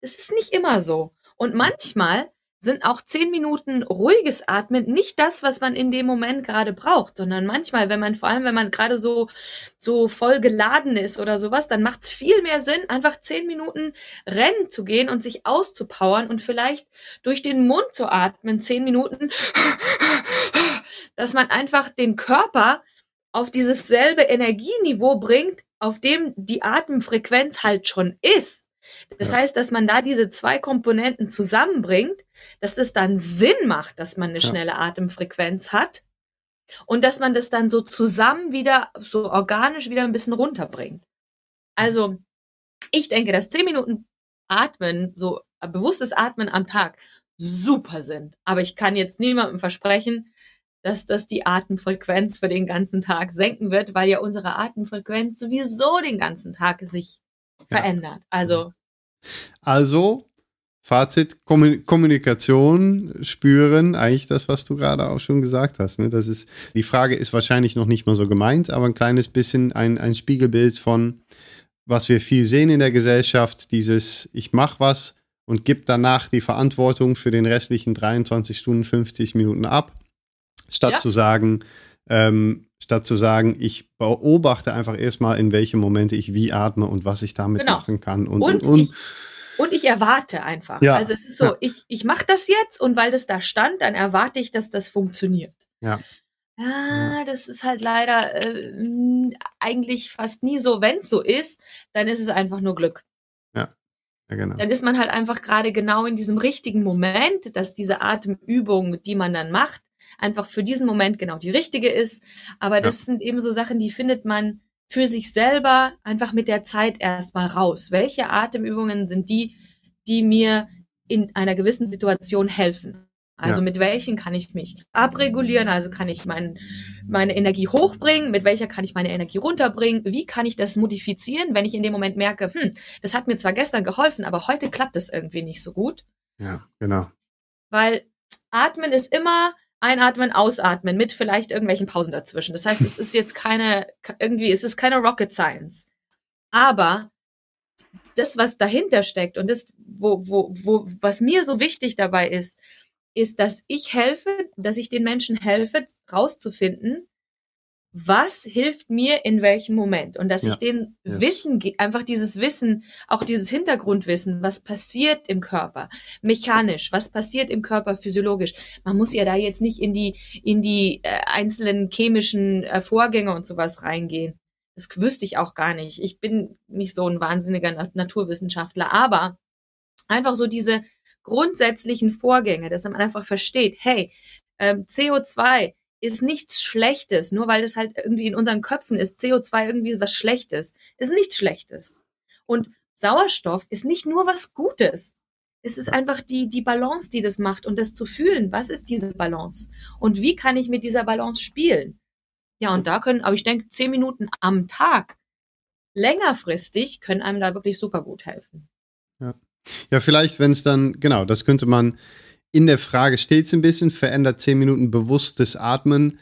es ist nicht immer so. Und manchmal sind auch zehn Minuten ruhiges Atmen nicht das, was man in dem Moment gerade braucht, sondern manchmal, wenn man vor allem, wenn man gerade so so voll geladen ist oder sowas, dann macht es viel mehr Sinn, einfach zehn Minuten rennen zu gehen und sich auszupowern und vielleicht durch den Mund zu atmen, zehn Minuten, dass man einfach den Körper auf dieses selbe Energieniveau bringt, auf dem die Atemfrequenz halt schon ist. Das ja. heißt, dass man da diese zwei Komponenten zusammenbringt, dass es dann Sinn macht, dass man eine ja. schnelle Atemfrequenz hat und dass man das dann so zusammen wieder, so organisch wieder ein bisschen runterbringt. Also, ich denke, dass zehn Minuten Atmen, so bewusstes Atmen am Tag, super sind. Aber ich kann jetzt niemandem versprechen, dass das die Atemfrequenz für den ganzen Tag senken wird, weil ja unsere Atemfrequenz sowieso den ganzen Tag sich verändert. Also. Also, Fazit, Kommunikation spüren, eigentlich das, was du gerade auch schon gesagt hast. Ne? Das ist, die Frage ist wahrscheinlich noch nicht mal so gemeint, aber ein kleines bisschen ein, ein Spiegelbild von, was wir viel sehen in der Gesellschaft, dieses Ich mach was und gib danach die Verantwortung für den restlichen 23 Stunden 50 Minuten ab, statt ja. zu sagen, ähm, statt zu sagen, ich beobachte einfach erstmal, in welche Momente ich wie atme und was ich damit genau. machen kann. Und, und, und, und. Ich, und ich erwarte einfach. Ja. Also es ist so, ja. ich, ich mache das jetzt und weil das da stand, dann erwarte ich, dass das funktioniert. Ja. Ja, das ist halt leider äh, eigentlich fast nie so. Wenn es so ist, dann ist es einfach nur Glück. Ja. ja genau. Dann ist man halt einfach gerade genau in diesem richtigen Moment, dass diese Atemübung, die man dann macht, einfach für diesen Moment genau die richtige ist. Aber das ja. sind eben so Sachen, die findet man für sich selber einfach mit der Zeit erstmal raus. Welche Atemübungen sind die, die mir in einer gewissen Situation helfen? Also ja. mit welchen kann ich mich abregulieren? Also kann ich mein, meine Energie hochbringen? Mit welcher kann ich meine Energie runterbringen? Wie kann ich das modifizieren, wenn ich in dem Moment merke, hm, das hat mir zwar gestern geholfen, aber heute klappt es irgendwie nicht so gut? Ja, genau. Weil Atmen ist immer Einatmen, ausatmen mit vielleicht irgendwelchen Pausen dazwischen. Das heißt, es ist jetzt keine, irgendwie, es ist keine Rocket Science. Aber das, was dahinter steckt und das, wo, wo, wo, was mir so wichtig dabei ist, ist, dass ich helfe, dass ich den Menschen helfe, rauszufinden, was hilft mir in welchem Moment und dass ja. ich den yes. Wissen, einfach dieses Wissen, auch dieses Hintergrundwissen, was passiert im Körper, mechanisch, was passiert im Körper physiologisch. Man muss ja da jetzt nicht in die, in die äh, einzelnen chemischen äh, Vorgänge und sowas reingehen. Das wüsste ich auch gar nicht. Ich bin nicht so ein wahnsinniger Naturwissenschaftler, aber einfach so diese grundsätzlichen Vorgänge, dass man einfach versteht, hey, ähm, CO2 ist nichts Schlechtes, nur weil das halt irgendwie in unseren Köpfen ist, CO2 irgendwie was Schlechtes, ist nichts Schlechtes. Und Sauerstoff ist nicht nur was Gutes. Es ist einfach die, die Balance, die das macht und das zu fühlen. Was ist diese Balance? Und wie kann ich mit dieser Balance spielen? Ja, und da können, aber ich denke, zehn Minuten am Tag längerfristig können einem da wirklich super gut helfen. Ja, ja vielleicht, wenn es dann, genau, das könnte man in der Frage steht es ein bisschen, verändert 10 Minuten bewusstes Atmen,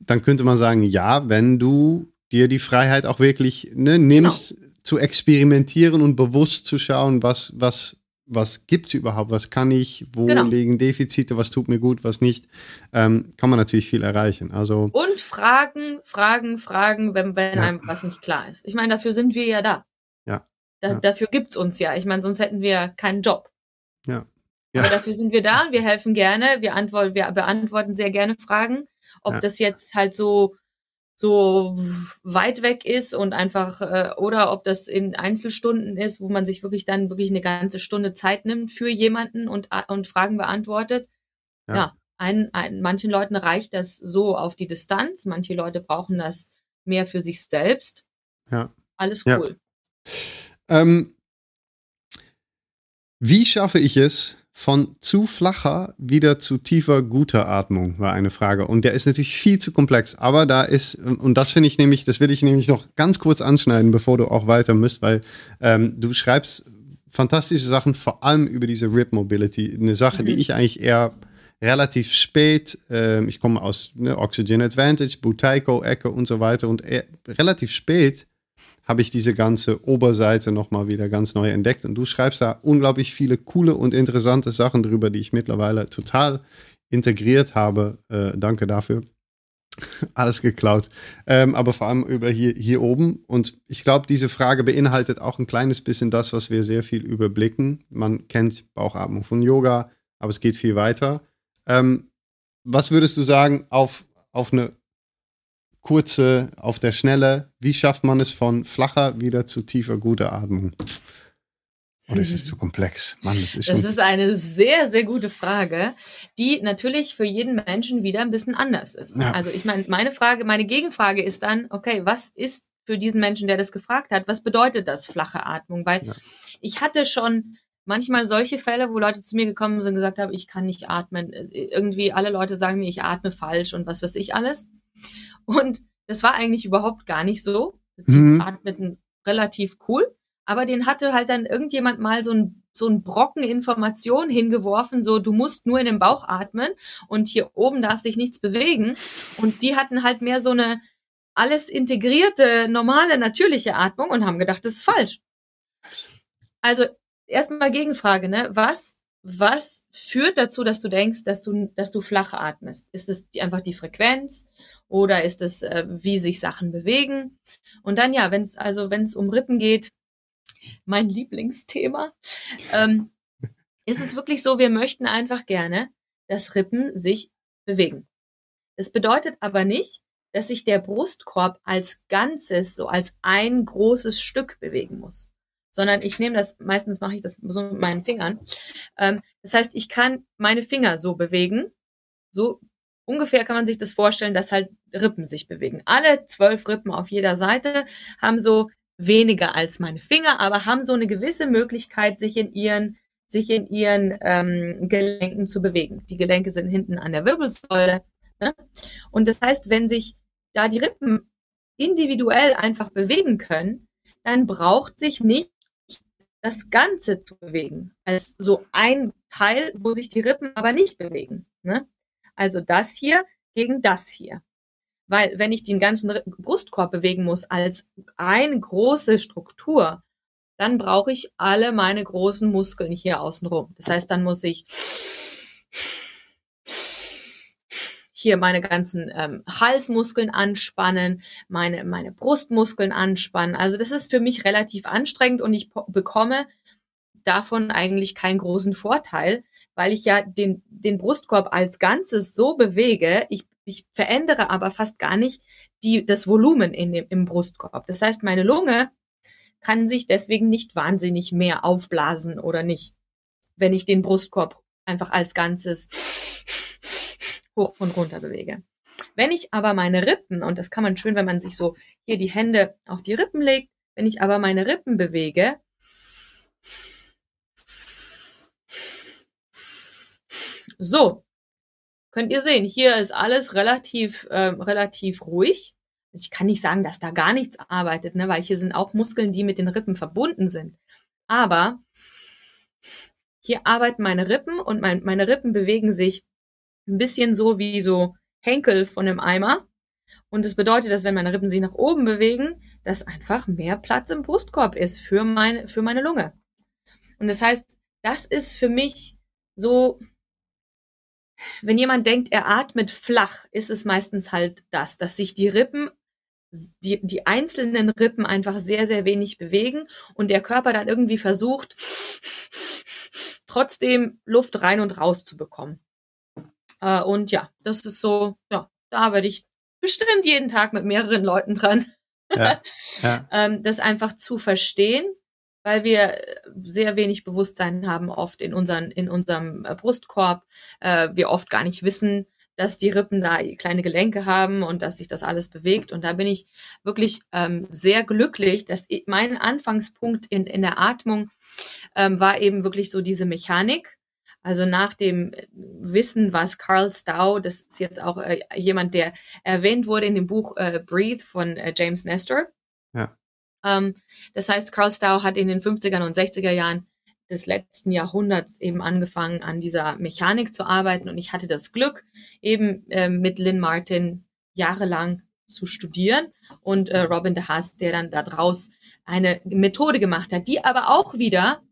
dann könnte man sagen, ja, wenn du dir die Freiheit auch wirklich ne, nimmst, genau. zu experimentieren und bewusst zu schauen, was, was, was gibt es überhaupt, was kann ich, wo genau. liegen Defizite, was tut mir gut, was nicht, ähm, kann man natürlich viel erreichen. Also und Fragen, Fragen, Fragen, wenn, wenn ja. einem was nicht klar ist. Ich meine, dafür sind wir ja da. Ja. Da, ja. Dafür gibt's uns ja. Ich meine, sonst hätten wir keinen Job. Ja. Ja. Aber dafür sind wir da und wir helfen gerne. Wir, antworten, wir beantworten sehr gerne Fragen. Ob ja. das jetzt halt so, so weit weg ist und einfach äh, oder ob das in Einzelstunden ist, wo man sich wirklich dann wirklich eine ganze Stunde Zeit nimmt für jemanden und und Fragen beantwortet. Ja, ja ein, ein, manchen Leuten reicht das so auf die Distanz, manche Leute brauchen das mehr für sich selbst. Ja. Alles cool. Ja. Ähm, wie schaffe ich es, von zu flacher wieder zu tiefer guter Atmung, war eine Frage. Und der ist natürlich viel zu komplex. Aber da ist, und das finde ich nämlich, das will ich nämlich noch ganz kurz anschneiden, bevor du auch weiter müsst, weil ähm, du schreibst fantastische Sachen, vor allem über diese Rip Mobility. Eine Sache, mhm. die ich eigentlich eher relativ spät, äh, ich komme aus ne, Oxygen Advantage, Buteyko, Ecke und so weiter und relativ spät habe ich diese ganze Oberseite nochmal wieder ganz neu entdeckt. Und du schreibst da unglaublich viele coole und interessante Sachen drüber, die ich mittlerweile total integriert habe. Äh, danke dafür. Alles geklaut. Ähm, aber vor allem über hier, hier oben. Und ich glaube, diese Frage beinhaltet auch ein kleines bisschen das, was wir sehr viel überblicken. Man kennt Bauchatmung von Yoga, aber es geht viel weiter. Ähm, was würdest du sagen auf, auf eine kurze, auf der Schnelle, wie schafft man es von flacher wieder zu tiefer guter Atmung? Oder ist es zu komplex? Mann, das ist schon. Das ist eine sehr, sehr gute Frage, die natürlich für jeden Menschen wieder ein bisschen anders ist. Ja. Also ich meine, meine Frage, meine Gegenfrage ist dann, okay, was ist für diesen Menschen, der das gefragt hat, was bedeutet das flache Atmung? Weil ja. ich hatte schon manchmal solche Fälle, wo Leute zu mir gekommen sind und gesagt haben, ich kann nicht atmen. Irgendwie alle Leute sagen mir, ich atme falsch und was weiß ich alles. Und das war eigentlich überhaupt gar nicht so. Mhm. Atmeten relativ cool. Aber den hatte halt dann irgendjemand mal so ein, so ein Brocken Information hingeworfen, so du musst nur in den Bauch atmen und hier oben darf sich nichts bewegen. Und die hatten halt mehr so eine alles integrierte, normale, natürliche Atmung und haben gedacht, das ist falsch. Also erstmal Gegenfrage, ne? Was was führt dazu, dass du denkst, dass du, dass du flach atmest? Ist es die, einfach die Frequenz oder ist es, äh, wie sich Sachen bewegen? Und dann ja, wenn es also, wenn es um Rippen geht, mein Lieblingsthema, ähm, ist es wirklich so, wir möchten einfach gerne, dass Rippen sich bewegen. Das bedeutet aber nicht, dass sich der Brustkorb als Ganzes, so als ein großes Stück bewegen muss sondern ich nehme das, meistens mache ich das so mit meinen Fingern. Ähm, das heißt, ich kann meine Finger so bewegen, so ungefähr kann man sich das vorstellen, dass halt Rippen sich bewegen. Alle zwölf Rippen auf jeder Seite haben so weniger als meine Finger, aber haben so eine gewisse Möglichkeit, sich in ihren sich in ihren ähm, Gelenken zu bewegen. Die Gelenke sind hinten an der Wirbelsäule. Ne? Und das heißt, wenn sich da die Rippen individuell einfach bewegen können, dann braucht sich nicht das Ganze zu bewegen, als so ein Teil, wo sich die Rippen aber nicht bewegen. Ne? Also das hier gegen das hier. Weil wenn ich den ganzen Brustkorb bewegen muss als eine große Struktur, dann brauche ich alle meine großen Muskeln hier außenrum. Das heißt, dann muss ich hier meine ganzen ähm, Halsmuskeln anspannen, meine, meine Brustmuskeln anspannen. Also das ist für mich relativ anstrengend und ich bekomme davon eigentlich keinen großen Vorteil, weil ich ja den, den Brustkorb als Ganzes so bewege, ich, ich verändere aber fast gar nicht die, das Volumen in dem, im Brustkorb. Das heißt, meine Lunge kann sich deswegen nicht wahnsinnig mehr aufblasen oder nicht, wenn ich den Brustkorb einfach als Ganzes hoch und runter bewege. Wenn ich aber meine Rippen, und das kann man schön, wenn man sich so hier die Hände auf die Rippen legt, wenn ich aber meine Rippen bewege, so, könnt ihr sehen, hier ist alles relativ, äh, relativ ruhig. Ich kann nicht sagen, dass da gar nichts arbeitet, ne, weil hier sind auch Muskeln, die mit den Rippen verbunden sind. Aber hier arbeiten meine Rippen und mein, meine Rippen bewegen sich ein bisschen so wie so Henkel von einem Eimer. Und das bedeutet, dass wenn meine Rippen sich nach oben bewegen, dass einfach mehr Platz im Brustkorb ist für meine, für meine Lunge. Und das heißt, das ist für mich so, wenn jemand denkt, er atmet flach, ist es meistens halt das, dass sich die Rippen, die, die einzelnen Rippen einfach sehr, sehr wenig bewegen und der Körper dann irgendwie versucht, trotzdem Luft rein und raus zu bekommen. Äh, und ja, das ist so, ja, da würde ich bestimmt jeden Tag mit mehreren Leuten dran. Ja, ja. ähm, das einfach zu verstehen, weil wir sehr wenig Bewusstsein haben oft in, unseren, in unserem äh, Brustkorb. Äh, wir oft gar nicht wissen, dass die Rippen da kleine Gelenke haben und dass sich das alles bewegt. Und da bin ich wirklich ähm, sehr glücklich, dass ich, mein Anfangspunkt in, in der Atmung ähm, war eben wirklich so diese Mechanik. Also nach dem Wissen, was Carl Stow, das ist jetzt auch äh, jemand, der erwähnt wurde in dem Buch äh, Breathe von äh, James Nestor. Ja. Ähm, das heißt, Carl Stow hat in den 50er und 60er Jahren des letzten Jahrhunderts eben angefangen, an dieser Mechanik zu arbeiten. Und ich hatte das Glück, eben äh, mit Lynn Martin jahrelang zu studieren und äh, Robin de Haas, der dann da draus eine Methode gemacht hat, die aber auch wieder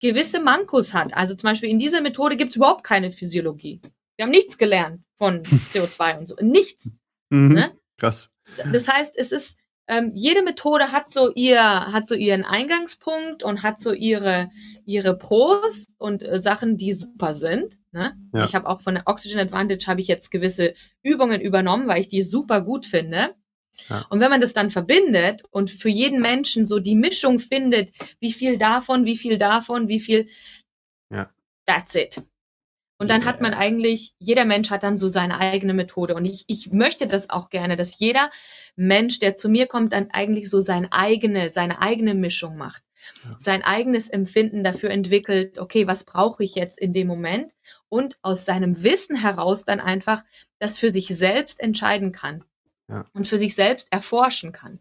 gewisse Mankos hat. Also zum Beispiel in dieser Methode gibt es überhaupt keine Physiologie. Wir haben nichts gelernt von CO2 und so. Nichts. Mhm, ne? Krass. Das heißt, es ist, ähm, jede Methode hat so ihr, hat so ihren Eingangspunkt und hat so ihre, ihre Pros und äh, Sachen, die super sind. Ne? Also ja. ich habe auch von der Oxygen Advantage habe ich jetzt gewisse Übungen übernommen, weil ich die super gut finde. Ja. Und wenn man das dann verbindet und für jeden Menschen so die Mischung findet, wie viel davon, wie viel davon, wie viel, ja. that's it. Und dann hat man eigentlich, jeder Mensch hat dann so seine eigene Methode. Und ich, ich möchte das auch gerne, dass jeder Mensch, der zu mir kommt, dann eigentlich so seine eigene, seine eigene Mischung macht. Ja. Sein eigenes Empfinden dafür entwickelt, okay, was brauche ich jetzt in dem Moment? Und aus seinem Wissen heraus dann einfach das für sich selbst entscheiden kann ja. und für sich selbst erforschen kann.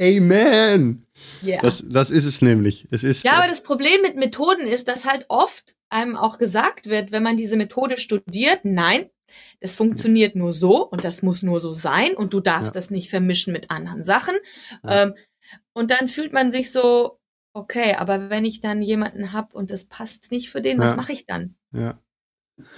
Amen. Yeah. Das, das ist es nämlich. Es ist, ja, aber das Problem mit Methoden ist, dass halt oft einem auch gesagt wird, wenn man diese Methode studiert, nein, das funktioniert nur so und das muss nur so sein und du darfst ja. das nicht vermischen mit anderen Sachen. Ja. Ähm, und dann fühlt man sich so, okay, aber wenn ich dann jemanden hab und das passt nicht für den, ja. was mache ich dann? Ja.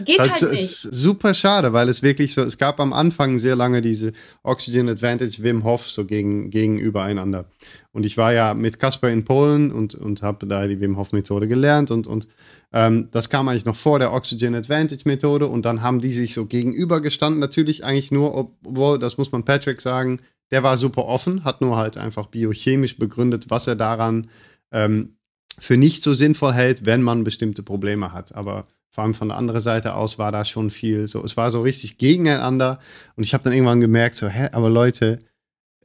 Geht halt, halt nicht. Ist super schade, weil es wirklich so, es gab am Anfang sehr lange diese Oxygen Advantage Wim Hof so gegen, gegenübereinander. Und ich war ja mit Kasper in Polen und, und habe da die Wim Hof Methode gelernt und, und ähm, das kam eigentlich noch vor der Oxygen Advantage Methode und dann haben die sich so gegenübergestanden, natürlich eigentlich nur, obwohl, das muss man Patrick sagen, der war super offen, hat nur halt einfach biochemisch begründet, was er daran ähm, für nicht so sinnvoll hält, wenn man bestimmte Probleme hat. Aber vor allem von der anderen Seite aus war da schon viel so, es war so richtig gegeneinander und ich habe dann irgendwann gemerkt, so, hä, aber Leute,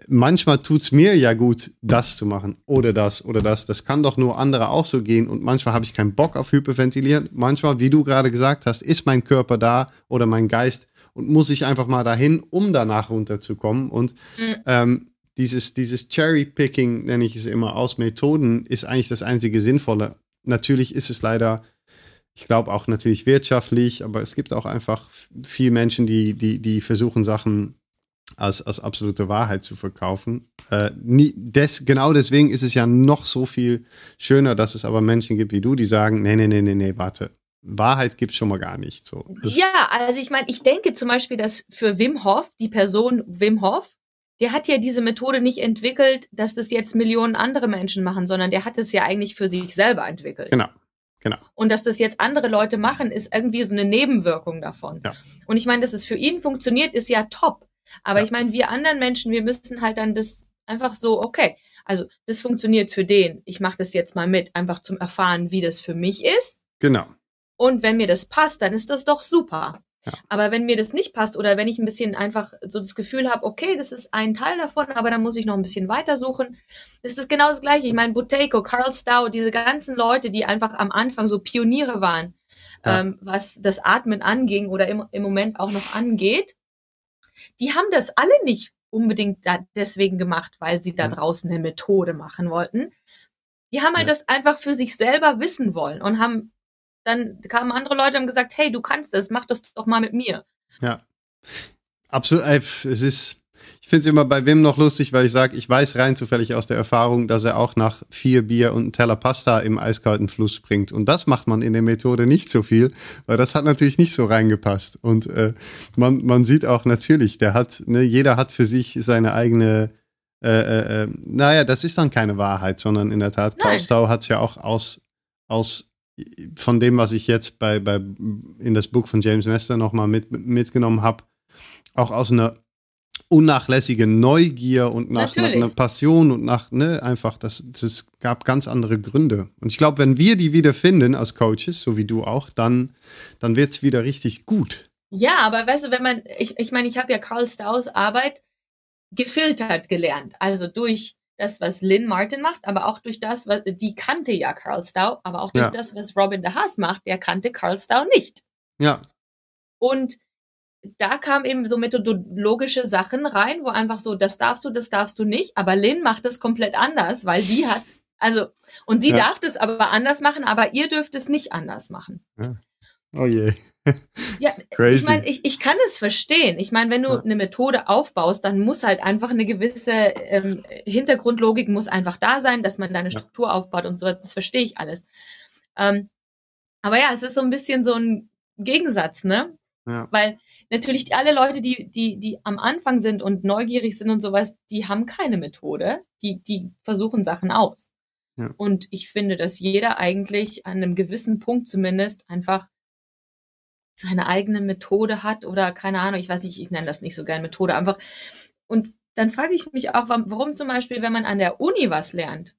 manchmal tut es mir ja gut, das zu machen oder das oder das. Das kann doch nur andere auch so gehen und manchmal habe ich keinen Bock auf Hyperventilieren. Manchmal, wie du gerade gesagt hast, ist mein Körper da oder mein Geist und muss ich einfach mal dahin, um danach runterzukommen und mhm. ähm, dieses, dieses Cherry-Picking, nenne ich es immer, aus Methoden, ist eigentlich das einzige Sinnvolle. Natürlich ist es leider ich glaube auch natürlich wirtschaftlich, aber es gibt auch einfach viele Menschen, die, die, die versuchen, Sachen als, als absolute Wahrheit zu verkaufen. Äh, nie, des, genau deswegen ist es ja noch so viel schöner, dass es aber Menschen gibt wie du, die sagen, nee, nee, nee, nee, nee, warte. Wahrheit gibt es schon mal gar nicht. So. ja, also ich meine, ich denke zum Beispiel, dass für Wim Hof, die Person Wim Hof, der hat ja diese Methode nicht entwickelt, dass das jetzt Millionen andere Menschen machen, sondern der hat es ja eigentlich für sich selber entwickelt. Genau. Genau. Und dass das jetzt andere Leute machen, ist irgendwie so eine Nebenwirkung davon. Ja. Und ich meine, dass es für ihn funktioniert, ist ja top. Aber ja. ich meine, wir anderen Menschen, wir müssen halt dann das einfach so, okay, also das funktioniert für den. Ich mache das jetzt mal mit, einfach zum Erfahren, wie das für mich ist. Genau. Und wenn mir das passt, dann ist das doch super. Ja. Aber wenn mir das nicht passt oder wenn ich ein bisschen einfach so das Gefühl habe, okay, das ist ein Teil davon, aber dann muss ich noch ein bisschen weiter suchen, ist das genau das Gleiche. Ich meine, Buteiko, Carl Stow, diese ganzen Leute, die einfach am Anfang so Pioniere waren, ja. ähm, was das Atmen anging oder im, im Moment auch noch angeht, die haben das alle nicht unbedingt da deswegen gemacht, weil sie da draußen eine Methode machen wollten. Die haben halt ja. das einfach für sich selber wissen wollen und haben dann kamen andere Leute und haben gesagt, hey, du kannst das, mach das doch mal mit mir. Ja. Absolut. Es ist, ich finde es immer bei Wim noch lustig, weil ich sage, ich weiß rein zufällig aus der Erfahrung, dass er auch nach vier Bier und einem Teller Pasta im eiskalten Fluss springt. Und das macht man in der Methode nicht so viel, weil das hat natürlich nicht so reingepasst. Und äh, man, man sieht auch natürlich, der hat, ne, jeder hat für sich seine eigene äh, äh, äh naja, das ist dann keine Wahrheit, sondern in der Tat, Paul Stau hat es ja auch aus, aus von dem, was ich jetzt bei, bei in das Buch von James Nestor nochmal mit, mitgenommen habe, auch aus einer unnachlässigen Neugier und nach, nach, einer Passion und nach, ne, einfach, das, das gab ganz andere Gründe. Und ich glaube, wenn wir die wieder finden als Coaches, so wie du auch, dann, dann wird es wieder richtig gut. Ja, aber weißt du, wenn man, ich, ich meine, ich habe ja Carl Staus Arbeit gefiltert gelernt. Also durch das, was Lynn Martin macht, aber auch durch das, was die kannte ja Carl Stau, aber auch durch ja. das, was Robin de Haas macht, der kannte Carl Stau nicht. Ja. Und da kamen eben so methodologische Sachen rein, wo einfach so, das darfst du, das darfst du nicht. Aber Lynn macht das komplett anders, weil sie hat, also, und sie ja. darf das aber anders machen, aber ihr dürft es nicht anders machen. Ja. Oh je. ja, Crazy. ich meine, ich, ich kann es verstehen. Ich meine, wenn du ja. eine Methode aufbaust, dann muss halt einfach eine gewisse ähm, Hintergrundlogik muss einfach da sein, dass man da eine Struktur aufbaut und so. Das verstehe ich alles. Ähm, aber ja, es ist so ein bisschen so ein Gegensatz, ne? Ja. Weil natürlich alle Leute, die, die, die am Anfang sind und neugierig sind und sowas, die haben keine Methode. Die, die versuchen Sachen aus. Ja. Und ich finde, dass jeder eigentlich an einem gewissen Punkt zumindest einfach seine eigene Methode hat oder keine Ahnung, ich weiß nicht, ich nenne das nicht so gern Methode, einfach. Und dann frage ich mich auch, warum zum Beispiel, wenn man an der Uni was lernt,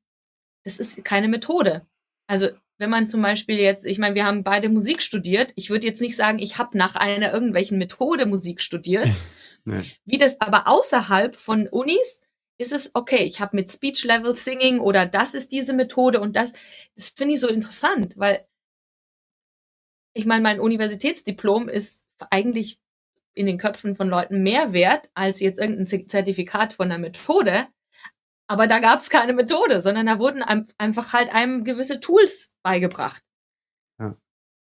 das ist keine Methode. Also wenn man zum Beispiel jetzt, ich meine, wir haben beide Musik studiert. Ich würde jetzt nicht sagen, ich habe nach einer irgendwelchen Methode Musik studiert. nee. Wie das aber außerhalb von Unis ist es okay. Ich habe mit Speech Level Singing oder das ist diese Methode und das. Das finde ich so interessant, weil ich meine, mein Universitätsdiplom ist eigentlich in den Köpfen von Leuten mehr wert als jetzt irgendein Zertifikat von einer Methode. Aber da gab es keine Methode, sondern da wurden einfach halt einem gewisse Tools beigebracht. Ja.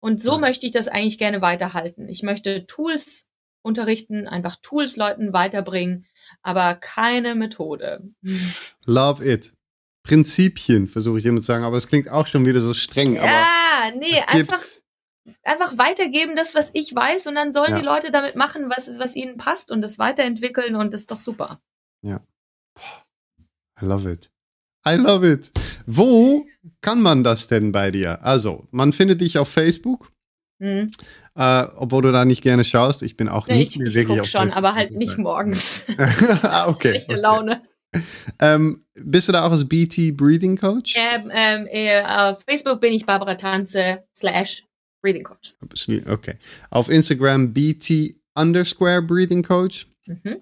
Und so ja. möchte ich das eigentlich gerne weiterhalten. Ich möchte Tools unterrichten, einfach Tools Leuten weiterbringen, aber keine Methode. Love it. Prinzipien, versuche ich immer zu sagen, aber es klingt auch schon wieder so streng. Ja, nee, einfach, einfach weitergeben, das, was ich weiß, und dann sollen ja. die Leute damit machen, was, was ihnen passt und das weiterentwickeln und das ist doch super. Ja. I love it. I love it. Wo kann man das denn bei dir? Also, man findet dich auf Facebook. Mhm. Äh, obwohl du da nicht gerne schaust. Ich bin auch nee, nicht ich, ich wirklich auf schon, Facebook aber halt nicht morgens. ah, okay. Schlechte Laune. Ähm, bist du da auch als BT Breathing Coach? Ähm, ähm, äh, auf Facebook bin ich Barbara Tanze slash Breathing Coach. Okay. Auf Instagram BT underscore Breathing Coach. Mhm.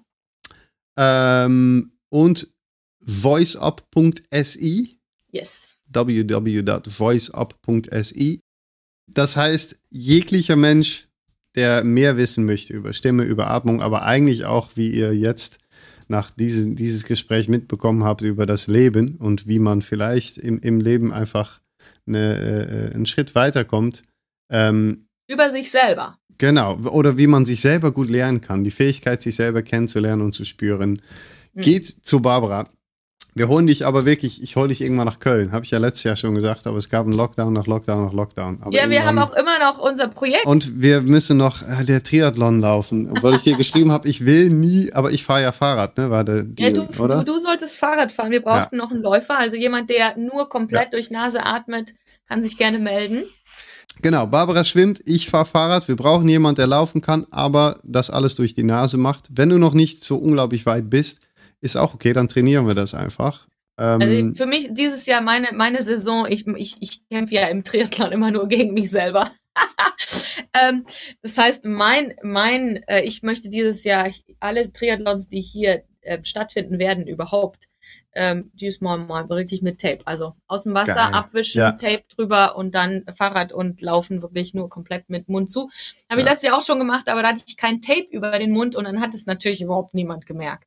Ähm, und voiceup.si. Yes. www.voiceup.si. Das heißt, jeglicher Mensch, der mehr wissen möchte über Stimme, über Atmung, aber eigentlich auch, wie ihr jetzt nach diesem dieses Gespräch mitbekommen habt über das Leben und wie man vielleicht im, im Leben einfach eine, äh, einen Schritt weiterkommt. Ähm, über sich selber. Genau, oder wie man sich selber gut lernen kann, die Fähigkeit, sich selber kennenzulernen und zu spüren. Mhm. Geht zu Barbara. Wir holen dich aber wirklich, ich hole dich irgendwann nach Köln. Habe ich ja letztes Jahr schon gesagt, aber es gab einen Lockdown nach Lockdown nach Lockdown. Aber ja, wir haben auch immer noch unser Projekt. Und wir müssen noch äh, der Triathlon laufen. Obwohl ich dir geschrieben habe, ich will nie, aber ich fahre ja Fahrrad, ne? War der Deal, ja, du, oder? Du, du solltest Fahrrad fahren. Wir brauchten ja. noch einen Läufer. Also jemand, der nur komplett ja. durch Nase atmet, kann sich gerne melden. Genau, Barbara schwimmt, ich fahre Fahrrad. Wir brauchen jemanden, der laufen kann, aber das alles durch die Nase macht. Wenn du noch nicht so unglaublich weit bist, ist auch okay, dann trainieren wir das einfach. Ähm, also für mich dieses Jahr meine, meine Saison, ich, ich, ich kämpfe ja im Triathlon immer nur gegen mich selber. ähm, das heißt, mein, mein, äh, ich möchte dieses Jahr alle Triathlons, die hier äh, stattfinden werden, überhaupt, ähm, diesmal mal richtig mit Tape. Also aus dem Wasser Geil. abwischen, ja. Tape drüber und dann Fahrrad und Laufen wirklich nur komplett mit Mund zu. Habe ja. ich letztes Jahr auch schon gemacht, aber da hatte ich kein Tape über den Mund und dann hat es natürlich überhaupt niemand gemerkt.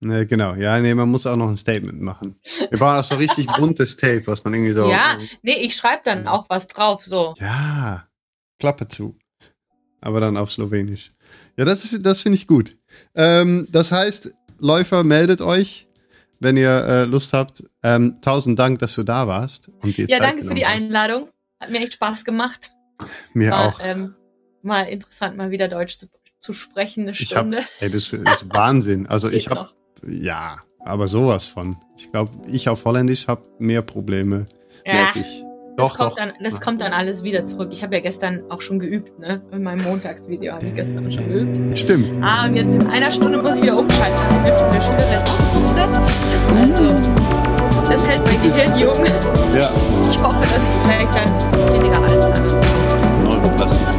Ne, genau. Ja, nee, man muss auch noch ein Statement machen. Wir brauchen auch so richtig buntes Tape, was man irgendwie so. Ja, nee, ich schreibe dann auch was drauf, so. Ja, Klappe zu. Aber dann auf Slowenisch. Ja, das ist, das finde ich gut. Ähm, das heißt, Läufer, meldet euch, wenn ihr äh, Lust habt. Ähm, tausend Dank, dass du da warst. Und dir ja, Zeit danke für die. Einladung. Hat mir echt Spaß gemacht. Mir War, auch. Ähm, mal interessant, mal wieder Deutsch zu, zu sprechen, eine Stunde. Hab, ey, das ist Wahnsinn. Also ich habe, ja, aber sowas von. Ich glaube, ich auf Holländisch habe mehr Probleme. Ja. Ich. Doch, das, kommt doch. Dann, das kommt dann alles wieder zurück. Ich habe ja gestern auch schon geübt, ne? In meinem Montagsvideo habe ich gestern schon geübt. Stimmt. Ah, und jetzt in einer Stunde muss ich wieder umschalten. Ich bin Schülerin. Also, das hält mein Gehirn jung. Ja. Ich hoffe, dass ich vielleicht dann weniger alt sein. Neubelastend.